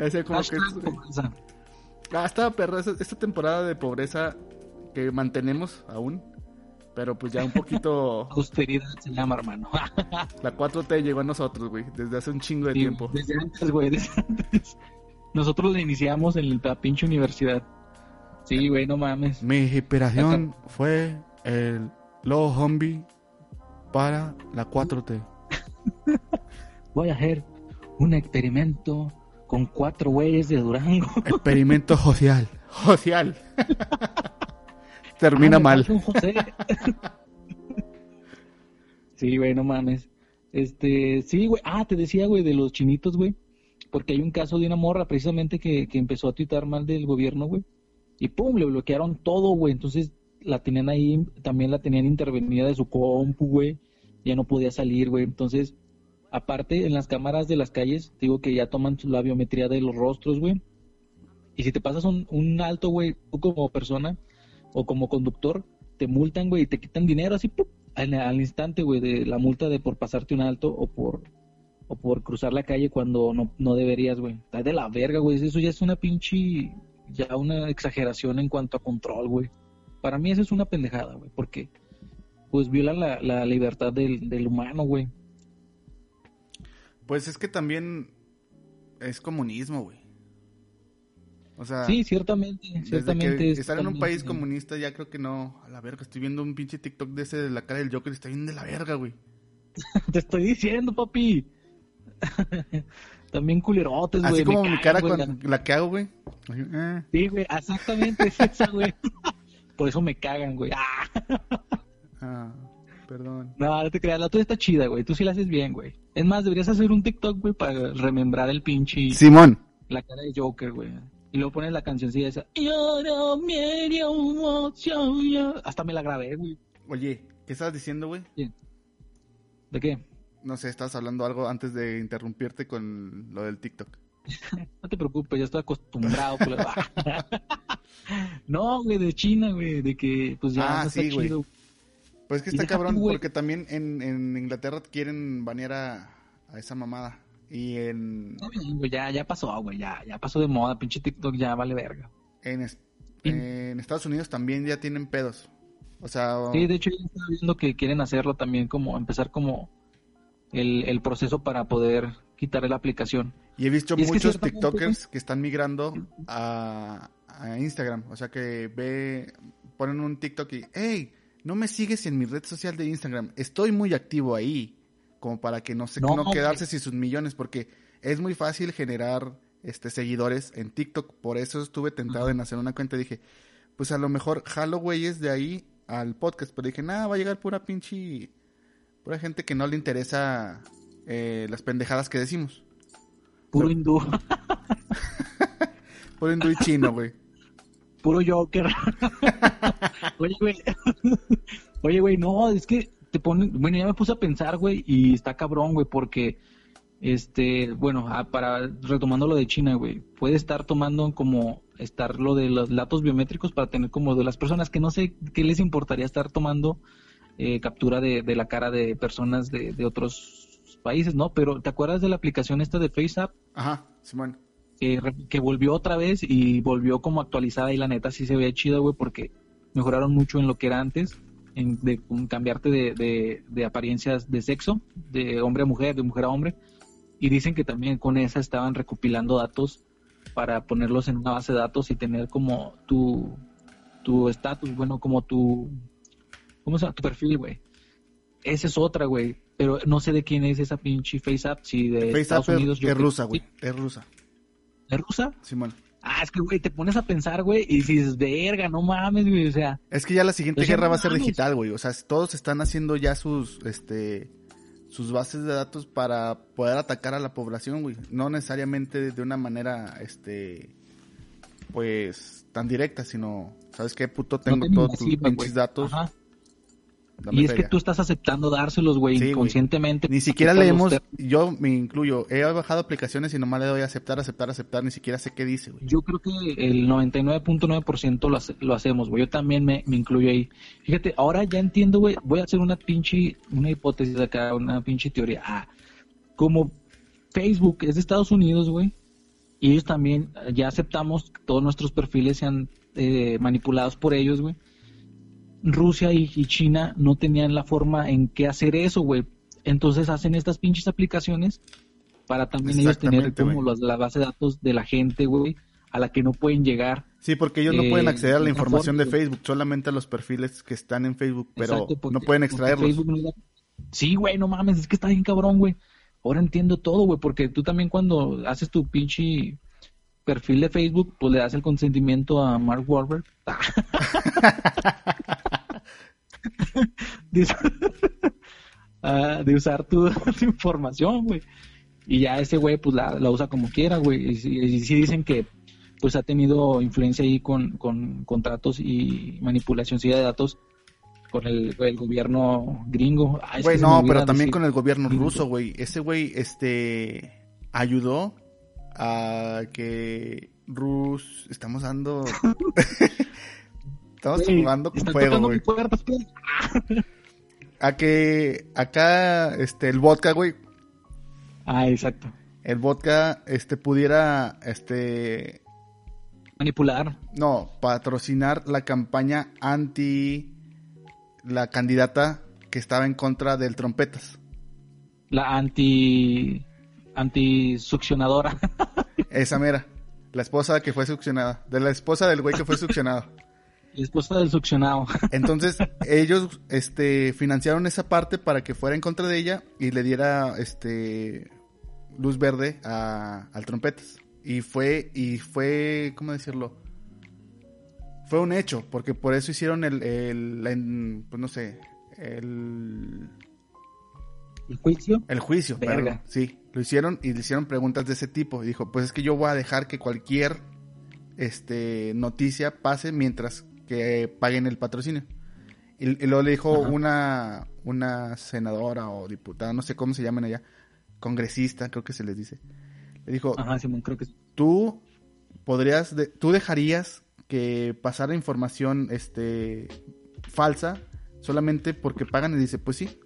Así como que, Hashtag pobreza. ah, esta perra, esta temporada de pobreza que mantenemos aún, pero pues ya un poquito, (laughs) Austeridad se llama, hermano. (laughs) la 4T llegó a nosotros, güey, desde hace un chingo de Sí, tiempo. Desde antes, güey, desde antes. Nosotros la iniciamos en la pinche universidad. Sí, güey, no mames. Mi inspiración fue el Low Zombie para la 4T. (laughs) Voy a hacer un experimento con cuatro güeyes de Durango. Experimento social. Social. Termina Ah, mal. José. (laughs) sí, güey, no mames. Este, sí, güey. Ah, te decía, güey, de los chinitos, güey. Porque hay un caso de una morra precisamente que, que empezó a tuitar mal del gobierno, güey. Y pum, le bloquearon todo, güey. Entonces la tenían ahí, también la tenían intervenida de su compu, güey. Ya no podía salir, güey. Entonces, aparte, en las cámaras de las calles, digo que ya toman la biometría de los rostros, güey. Y si te pasas un, un alto, güey, tú como persona o como conductor, te multan, güey, y te quitan dinero así, al, instante, güey, de la multa de por pasarte un alto o por o por cruzar la calle cuando no, no deberías, güey. Está de la verga, güey. Eso ya es una pinche, ya una exageración en cuanto a control, güey. Para mí eso es una pendejada, güey, porque pues violan la, la libertad del, del humano, güey. Pues es que también es comunismo, güey. O sea, Sí, ciertamente, desde ciertamente. que es estar en un país comunista ya creo que no. A la verga, estoy viendo un pinche TikTok de ese de la cara del Joker y está bien de la verga, güey. (laughs) Te estoy diciendo, papi. (laughs) También culerotes, güey. Así como mi cara güey, con la que hago, güey. Eh. Sí, güey, exactamente es esa, güey. (laughs) Por eso me cagan, güey. Ah, Ah, perdón. no, no te creas, la tuya está chida, güey. Tú sí la haces bien, güey. Es más, deberías hacer un TikTok, güey, para remembrar el pinche... Simón. La cara de Joker, güey. Y luego pones la cancioncilla esa. Hasta me la grabé, güey. Oye, ¿qué estabas diciendo, güey? ¿De qué? No sé, estabas hablando algo antes de interrumpirte con lo del TikTok. (laughs) No te preocupes, ya estoy acostumbrado. culero. (laughs) no, güey, de China, güey. De que, pues ya Ah, no está sí, güey. chido. Pues que Y está tú, cabrón, porque también en, en Inglaterra quieren banear a, a esa mamada. Y en, ya, ya pasó, güey. Ya, ya pasó de moda. Pinche TikTok ya vale verga. en, es- Y- en Estados Unidos también ya tienen pedos. O sea, Sí, de hecho, ya estaba viendo que quieren hacerlo también, como empezar como el, el proceso para poder quitar la aplicación. y he visto y es que muchos TikTokers que están migrando a, a Instagram. O sea, que ve, ponen un TikTok y, hey, no me sigues en mi red social de Instagram. Estoy muy activo ahí. Como para que no se No, quedarse sin sus millones. Porque es muy fácil generar este, seguidores en TikTok. Por eso estuve tentado en hacer una cuenta. Dije, pues a lo mejor jalo güeyes de ahí al podcast. Pero dije, nada, va a llegar pura pinche... Pura gente que no le interesa eh, las pendejadas que decimos. Puro hindú, (laughs) Puro hindú y chino, güey. puro Joker. (laughs) Oye, güey. (laughs) Oye, güey, no, es que te ponen. Bueno, ya me puse a pensar, güey, y está cabrón, güey, porque. Este, bueno, ah, para retomando lo de China, güey, puede estar tomando como estar lo de los datos biométricos para tener como de las personas que no sé qué les importaría estar tomando eh, captura de, de la cara de personas de, de otros países, ¿no? Pero ¿te acuerdas de la aplicación esta de FaceApp? Ajá, Simón. que, que volvió otra vez y volvió como actualizada y la neta sí se veía chido, güey, porque mejoraron mucho en lo que era antes, en de cambiarte de, de, de apariencias de sexo, de hombre a mujer, de mujer a hombre, y dicen que también con esa estaban recopilando datos para ponerlos en una base de datos y tener como tu tu estatus, bueno, como tu ¿cómo se llama? Tu perfil, güey. Esa es otra, güey. Pero no sé de quién es esa pinche FaceApp, si de FaceApp Estados es, Unidos. yo es rusa, güey. ¿Sí? Es rusa. ¿Es rusa? Simón. Ah, es que, güey, te pones a pensar, güey, y dices, verga, no mames, güey, o sea, Es que ya la siguiente Pues guerra no va a ser digital, güey. O sea, todos están haciendo ya sus, este, sus bases de datos para poder atacar a la población, güey. No necesariamente de una manera, este, pues, tan directa, sino, ¿sabes qué, puto? Tengo no te todos tus pinches datos. Ajá. Dame Y es que tú estás aceptando dárselos, güey, Sí, güey. inconscientemente. Ni siquiera leemos, yo me incluyo, he bajado aplicaciones y nomás le doy a aceptar, aceptar, aceptar, ni siquiera sé qué dice, güey. Yo creo que el 99.9% lo, hace- lo hacemos, güey. Yo también me, me incluyo ahí. Fíjate, ahora ya entiendo, güey. Voy a hacer una pinche, una hipótesis acá, una pinche teoría. Ah, como Facebook es de Estados Unidos, güey. Y ellos también, ya aceptamos que todos nuestros perfiles sean eh, manipulados por ellos, güey. Rusia y, y China no tenían la forma en qué hacer eso, güey. Entonces hacen estas pinches aplicaciones para también ellos tener como las- la base de datos de la gente, güey, a la que no pueden llegar. Sí, porque ellos no Eh, pueden acceder a la información de forma. Facebook, solamente a los perfiles que están en Facebook, pero Exacto, porque- no pueden extraerlos. No da- Sí, güey, no mames, es que está bien cabrón, güey. Ahora entiendo todo, güey, porque tú también cuando haces tu pinche perfil de Facebook, pues le das el consentimiento a Mark Wahlberg. (laughs) de, (laughs) ah, de usar tu, tu información, güey. Y ya ese güey, pues la, la usa como quiera, güey. Y, sí- y sí dicen que, pues ha tenido influencia ahí con, con contratos y manipulación sí, de datos con el, el gobierno gringo. Es Güey, no, pero también decir- con el gobierno ruso, güey. Ese güey, este, ayudó a que Rus... Estamos dando... (laughs) Estamos jugando con fuego, güey. pues. A que acá, este, el vodka, güey, Ah, exacto. el vodka, este, pudiera, este, Manipular. no, patrocinar la campaña anti la candidata que estaba en contra del trompetas. La anti. Anti succionadora. (laughs) Esa mera. La esposa que fue succionada. De la esposa del güey que fue succionado. La esposa del succionado. (laughs) Entonces, ellos este financiaron esa parte para que fuera en contra de ella y le diera este luz verde a, al trompetas. Y fue, y fue, ¿cómo decirlo? Fue un hecho, porque por eso hicieron el, el pues no sé, el, El juicio. el juicio. Verga. perdón. Sí, lo hicieron y le hicieron preguntas de ese tipo. Y dijo, pues es que yo voy a dejar que cualquier este noticia pase mientras que paguen el patrocinio. Y, y luego le dijo Ajá. una, una senadora o diputada, no sé cómo se llaman allá, congresista, creo que se les dice. Le dijo, Ajá, Simón, creo que tú podrías, de- tú dejarías que pasara información este falsa solamente porque pagan y dice, pues sí.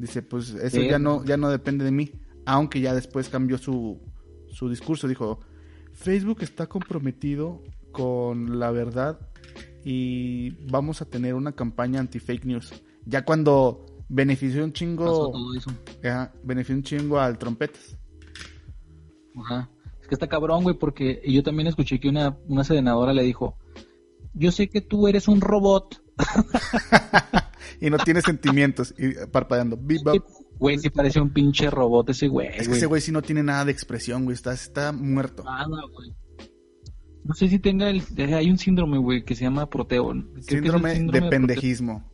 Dice, pues eso Sí. ya no, ya no depende de mí. Aunque ya después cambió su, su discurso. Dijo, Facebook está comprometido con la verdad y vamos a tener una campaña anti-fake news. Ya cuando benefició un chingo, todo eso. ajá, benefició un chingo al trompetas. Ajá. Es que está cabrón, güey, porque yo también escuché que una, una senadora le dijo, yo sé que tú eres un robot. (laughs) y no tiene sentimientos y parpadeando. Güey, sí parece un pinche robot ese güey. Es que ese güey sí no tiene nada de expresión, güey. Está, está muerto. Nada, güey. No sé si tenga el... Hay un síndrome, güey, que se llama el Síndrome, de pendejismo.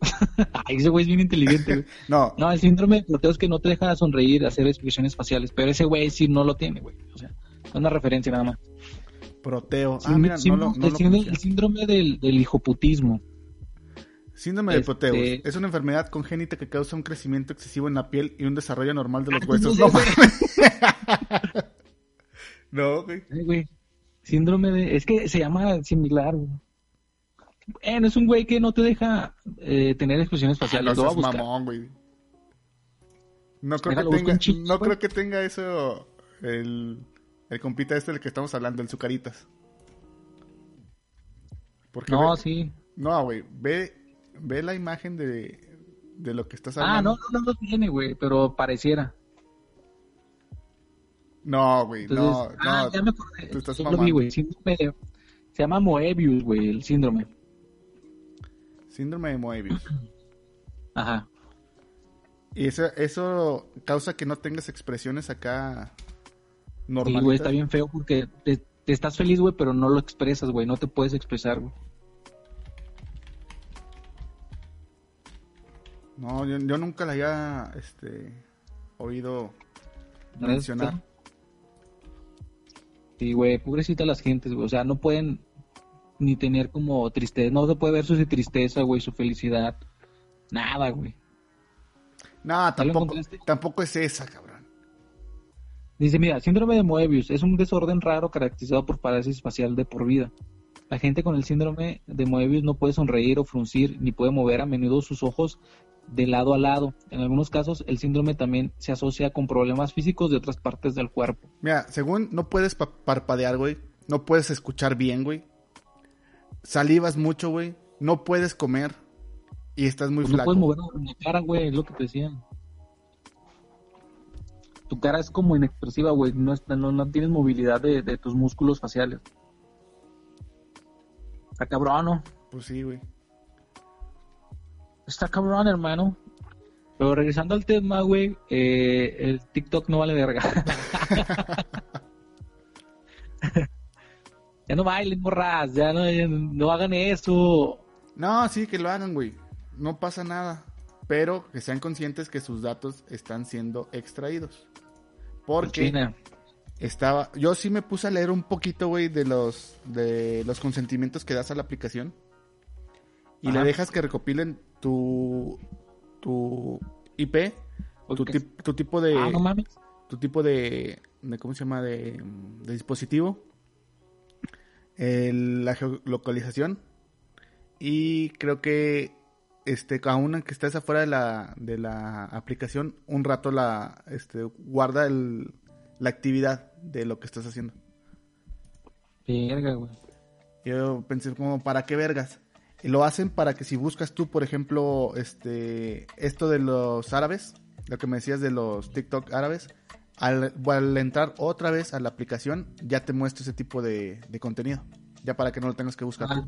(laughs) Ay, ese güey es bien inteligente, güey. (laughs) No, No, el síndrome de proteo es que no te deja sonreír, hacer expresiones faciales. Pero ese güey sí no lo tiene, güey. O sea, es una referencia nada más. proteo. Ah, Sí, mira, sí, no lo, no el, lo síndrome, conocía. el síndrome del, del hijoputismo. Síndrome de Este- Proteus. Es una enfermedad congénita que causa un crecimiento excesivo en la piel y un desarrollo normal de los Ah, huesos. (laughs) no güey. Ay, güey. Síndrome de... Es que se llama similar, güey. Bueno, es un güey que no te deja eh, tener expresiones Ah, faciales. no mamón, güey. No creo, Déjalo, que tenga, no güey. creo que tenga eso el, el compita este del que estamos hablando, el Zucaritas. Porque No, ve- sí. no, güey, ve, ve la imagen de, de lo que estás Ah, hablando. no, no, no lo tiene, güey, pero pareciera. No, güey, no, Entonces, no. ah, ya me acordé. tú estás Sí mamando. güey. Síndrome de- Se llama Moebius, güey, el síndrome. Síndrome de Moebius. (clears throat) Ajá. Y eso, eso causa que no tengas expresiones acá Sí, normales. güey, está bien feo porque te, te estás feliz, güey, pero no lo expresas, güey. No te puedes expresar, güey. No, yo, yo nunca la había este, oído ¿No mencionar. Sí, güey, pobrecita las gentes, güey. O sea, no pueden ni tener como tristeza. No se puede ver su tristeza, güey, su felicidad. Nada, güey. No, ¿Ya lo tampoco, tampoco es esa, cabrón. Dice, mira, síndrome de Moebius es un desorden raro caracterizado por parálisis facial de por vida. La gente con el síndrome de Moebius no puede sonreír o fruncir ni puede mover a menudo sus ojos de lado a lado. En algunos casos, el síndrome también se asocia con problemas físicos de otras partes del cuerpo. Mira, según no puedes pa- parpadear, güey. No puedes escuchar bien, güey. Salivas mucho, güey. No puedes comer. Y estás muy Pues no flaco. puedes mover la cara, güey, es lo que te decía. Tu cara es como inexpresiva, güey. No, está- no, no tienes movilidad de, de tus músculos faciales. Está cabrón, ¿no? Pues sí, güey. Está cabrón, hermano. Pero regresando al tema, güey, eh, el TikTok no vale verga. (laughs) ya no bailen, morras, ya no, ya no hagan eso. No, sí, que lo hagan, güey. No pasa nada. Pero que sean conscientes que sus datos están siendo extraídos. Porque China. estaba. Yo sí me puse a leer un poquito, güey, de los, de los consentimientos que das a la aplicación. Y Ajá. le dejas que recopilen tu, tu IP, tu, tip- tu tipo de. Ah, no mames. tu tipo de, de ¿cómo se llama? De, de dispositivo, el- la geolocalización y creo que este aún que estés afuera de la, de la aplicación un rato la este, guarda el, la actividad de lo que estás haciendo. Verga, güey. Yo pensé como para qué vergas. Y lo hacen para que si buscas tú, por ejemplo, este esto de los árabes, lo que me decías de los TikTok árabes, al, al entrar otra vez a la aplicación ya te muestra ese tipo de, de contenido. Ya para que no lo tengas que buscar. Ah,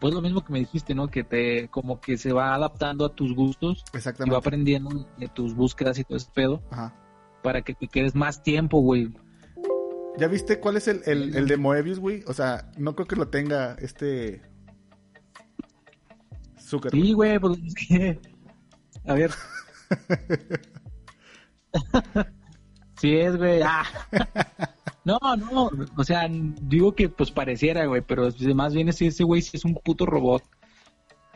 Pues lo mismo que me dijiste, ¿no? Que te, como que se va adaptando a tus gustos y va Exactamente. aprendiendo de tus búsquedas y todo ese pedo Ajá. para que te quedes más tiempo, güey. ¿Ya viste cuál es el, el, el de Moebius, güey? O sea, no creo que lo tenga este... Zuckerberg. Sí, güey, pues es que... A ver. (laughs) sí es, güey. Ah. No, no, o sea, digo que pues pareciera, güey, pero más bien es ese güey sí es un puto robot.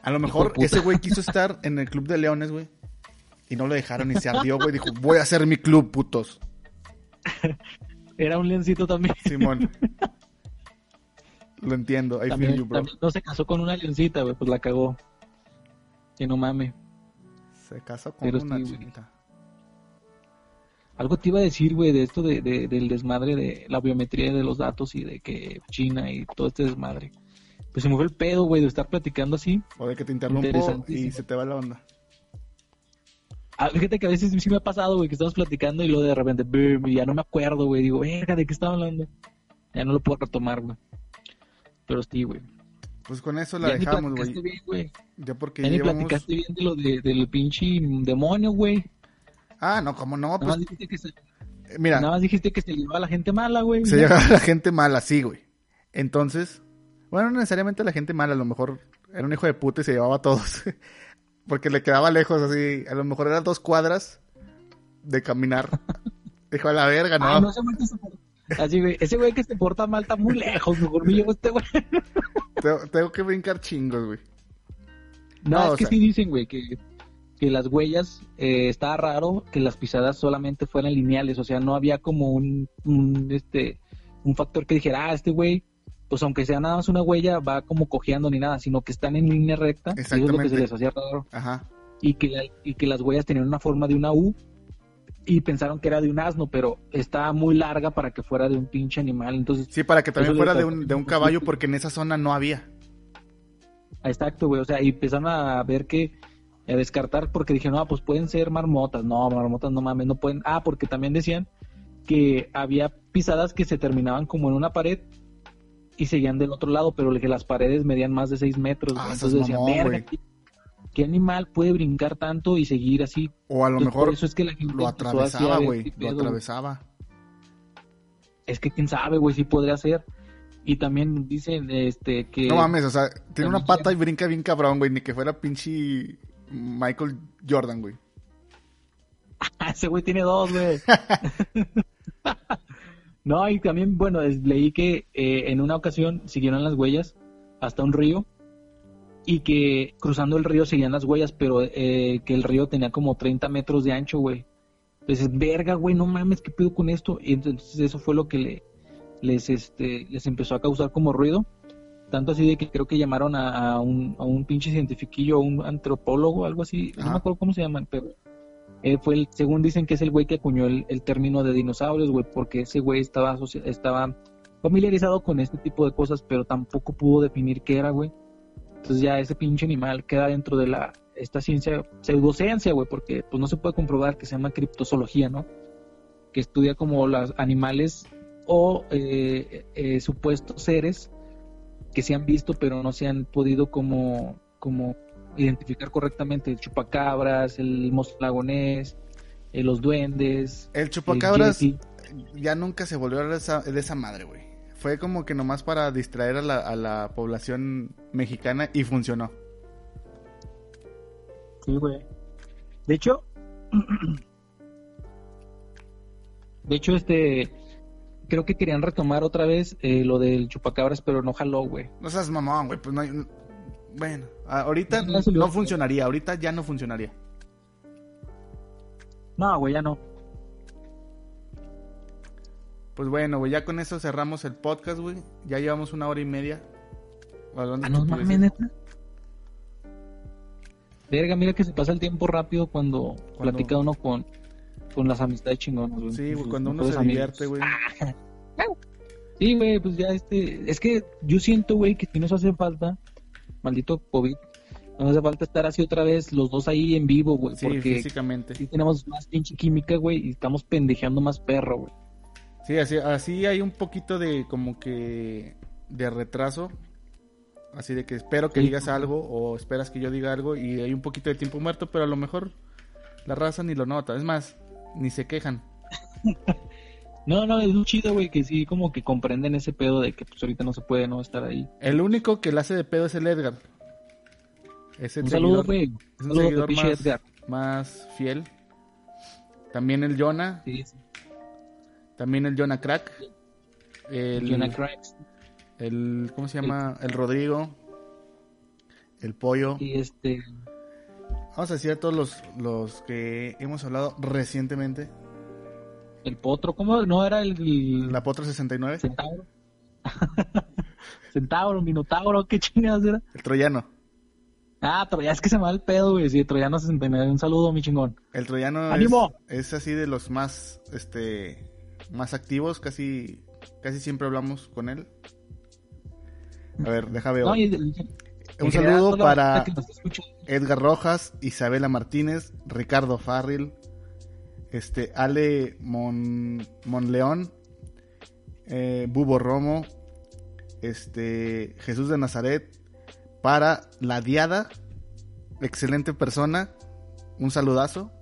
A lo mejor ese güey quiso estar en el club de leones, güey. Y no lo dejaron y se ardió, güey. Dijo, voy a hacer mi club, putos. (laughs) Era un leoncito también. Simón. (laughs) Lo entiendo. I también, feel you, bro. también no se casó con una leoncita, güey, pues la cagó. Que no mames. Se casó con Pero una sí. Algo te iba a decir, güey, de esto de, de- del desmadre de la biometría de los datos y de que China y todo este desmadre. Pues se me fue el pedo, güey, de estar platicando así. O de que te interrumpo y se te va la onda. Ah, fíjate que a veces sí me ha pasado, güey, que estamos platicando y luego de repente, boom, y ya no me acuerdo, güey. Digo, verga, ¿de qué estaba hablando? Ya no lo puedo retomar, güey. Pero sí, güey. Pues con eso la Ya dejamos, güey. Ya porque Ya ni llevamos... platicaste bien de lo de, del pinche demonio, güey. Ah, no, como no, Nada, pues más dijiste que se, eh, mira, nada más dijiste que se llevaba a la gente mala, güey. se Ya. llegaba a la gente mala, sí, güey. Entonces, bueno, no necesariamente la gente mala, a lo mejor era un hijo de puta y se llevaba a todos. (laughs) porque le quedaba lejos, así, a lo mejor eran dos cuadras de caminar. (laughs) Dijo, a la verga, no. Ay, no, se Así, güey, ese güey que se porta mal está muy lejos. Mejor me llevo este güey. Tengo, tengo que brincar chingos, güey. No, No, es que sea- sí dicen, güey, que, que las huellas, eh, está raro que las pisadas solamente fueran lineales, o sea, no había como un, un, este, un factor que dijera, ah, este güey, pues aunque sea nada más una huella, va como cojeando ni nada, sino que están en línea recta, y eso es lo que Exactamente. se les hacía raro, Ajá. y que, la- y que las huellas tenían una forma de una U, y pensaron que era de un asno, pero estaba muy larga para que fuera de un pinche animal, entonces Sí, para que también fuera de un, de un caballo, porque en esa zona no había. Exacto, güey. O sea, y empezaron a ver que, a descartar, porque dije, no, pues pueden ser marmotas. No, marmotas no mames, no pueden. Ah, porque también decían que había pisadas que se terminaban como en una pared y seguían del otro lado, pero que las paredes medían más de 6 metros. Ah, Entonces decían, mamón, verga. ¿Qué, animal puede brincar tanto y seguir así? O a lo Entonces, por mejor eso es que la gente lo atravesaba, güey. Lo atravesaba. Es que quién sabe, güey, sí podría ser. Y también dicen este que No mames, o sea, tiene una pata y brinca bien cabrón, güey. Ni que fuera pinche Michael Jordan, güey. (laughs) Ese güey tiene dos, güey. (laughs) no, y también, bueno, leí que eh, en una ocasión siguieron las huellas hasta un río y que cruzando el río seguían las huellas, pero eh, que el río tenía como 30 metros de ancho, güey. Entonces, verga, güey, no mames, ¿qué pedo con esto? Y entonces eso fue lo que le, les, este, les empezó a causar como ruido. Tanto así de que creo que llamaron a, a un, a un pinche cientifiquillo, un antropólogo, algo así, no me acuerdo cómo se llaman, pero eh, fue el, según dicen que es el güey que acuñó el, el término de dinosaurios, güey, porque ese güey estaba, estaba familiarizado con este tipo de cosas, pero tampoco pudo definir qué era, güey. Entonces ya ese pinche animal queda dentro de la esta ciencia, pseudociencia, güey, porque pues no se puede comprobar que se llama criptozoología, ¿no? Que estudia como los animales o eh, eh, supuestos seres que se han visto pero no se han podido como, como identificar correctamente. El chupacabras, el monstruo lagonés, eh, los duendes. El chupacabras ya nunca se volvió de esa, de esa madre, güey. Fue como que nomás para distraer a la, a la población mexicana y funcionó. Sí, güey. De hecho, (clears throat) de hecho, este, creo que querían retomar otra vez eh, lo del chupacabras, pero no jaló, güey. No seas mamón, güey. Pues no hay- Bueno, ahorita No, no funcionaría. Ahorita ya no funcionaría. No, güey, ya no. Pues bueno, güey, ya con eso cerramos el podcast, güey. Ya llevamos una hora y media. hablando Ah, no mames, neta. Verga, mira que se pasa el tiempo rápido cuando, platica uno con, con las amistades chingonas, güey. Sí, güey, cuando uno se amigos. divierte, güey. (laughs) Sí, güey, pues ya este, es que yo siento, güey, que si nos hace falta, maldito COVID, nos hace falta estar así otra vez, los dos ahí en vivo, güey, Sí, porque físicamente. sí tenemos más pinche química, güey, y estamos pendejeando más perro, güey. Sí, así, así hay un poquito de como que de retraso. Así de que espero que Sí. digas algo o esperas que yo diga algo y hay un poquito de tiempo muerto, pero a lo mejor la raza ni lo nota. Es más, ni se quejan. (laughs) No, no, es muy chido, güey, que sí, como que comprenden ese pedo de que pues ahorita no se puede no estar ahí. El único que la hace de pedo es el Edgar. Es el Un saludo, seguidor- güey. es Un un saludo seguidor más, Edgar. más fiel. También el Jonah, Sí, sí. También el Jonah Crack. El, Jonah Cracks. el ¿cómo se llama? El Rodrigo. El Pollo. Y este, Vamos a decir a todos los, los que hemos hablado recientemente. el potro, ¿cómo? ¿No era el, el La Potra 69, centauro? (laughs) centauro, minotauro, ¿qué chingadas era? el Troyano. Ah, Troya, es que se me va el pedo, güey. Sí, Troyano 69. Un saludo, mi chingón. El Troyano es, ¡Ánimo! es así de los más este más activos, casi casi siempre hablamos con él. A ver, deja ver. No, Un saludo para. Edgar Rojas, Isabela Martínez, Ricardo Farril, este Ale Mon, Monleón, eh, Bubo Romo, este Jesús de Nazaret, Para la Diada, excelente persona, un saludazo.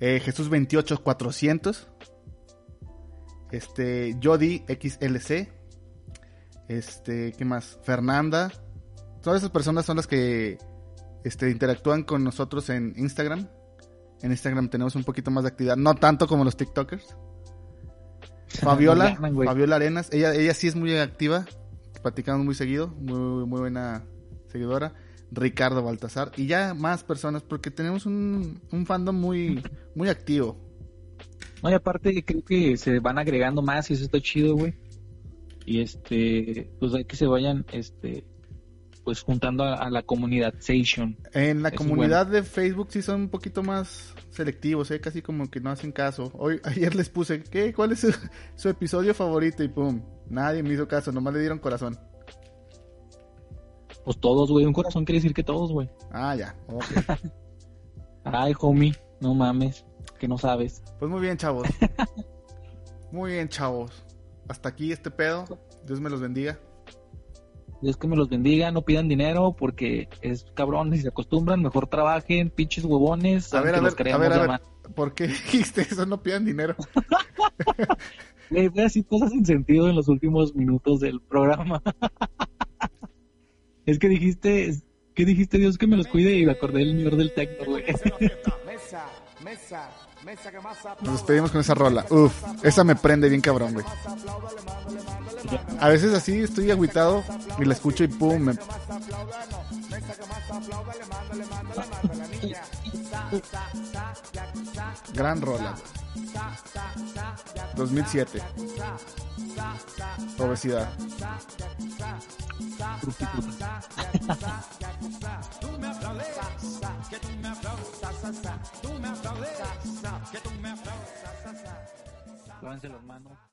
Eh, Jesús 28 400. Este, Jody XLC. Este, ¿qué más? Fernanda. Todas esas personas son las que este, interactúan con nosotros en Instagram. En Instagram tenemos un poquito más de actividad, no tanto como los TikTokers. (laughs) Fabiola. Fabiola Arenas, ella, ella sí es muy activa, platicamos muy seguido, muy, muy buena seguidora. Ricardo Baltasar y ya más personas porque tenemos un, un fandom muy, muy activo. No, y aparte creo que se van agregando más y eso está chido, güey. Y este, pues hay que se vayan, este, pues juntando a, a la comunidad Station. En la es comunidad de Facebook sí son un poquito más selectivos, ¿eh? casi como que no hacen caso. Hoy, (laughs) ayer les puse, ¿qué? ¿Cuál es su, su episodio favorito? Y pum, nadie me hizo caso, nomás le dieron corazón. Pues todos, güey, un corazón quiere decir que todos, güey. Ah, ya, ok. (laughs) Ay, homie, no mames, que no sabes. Pues muy bien, chavos. (laughs) Muy bien, chavos. Hasta aquí este pedo. Dios me los bendiga. Dios que me los bendiga, no pidan dinero porque es cabrón, si se acostumbran, mejor trabajen, pinches huevones. A ver, a ver, a ver, a ver. ¿Por qué dijiste eso? No pidan dinero. (laughs) Güey, voy a decir cosas sin sentido en los últimos minutos del programa. (laughs) es que dijiste, ¿qué dijiste? Dios que me los cuide y me acordé del señor del tecno, güey. Mesa, mesa, Nos despedimos con esa rola. Uf, esa me prende bien cabrón, güey. A veces así estoy agüitado y la escucho y pum. Gran rola. güey. 2007. Obesidad. Lávense las manos.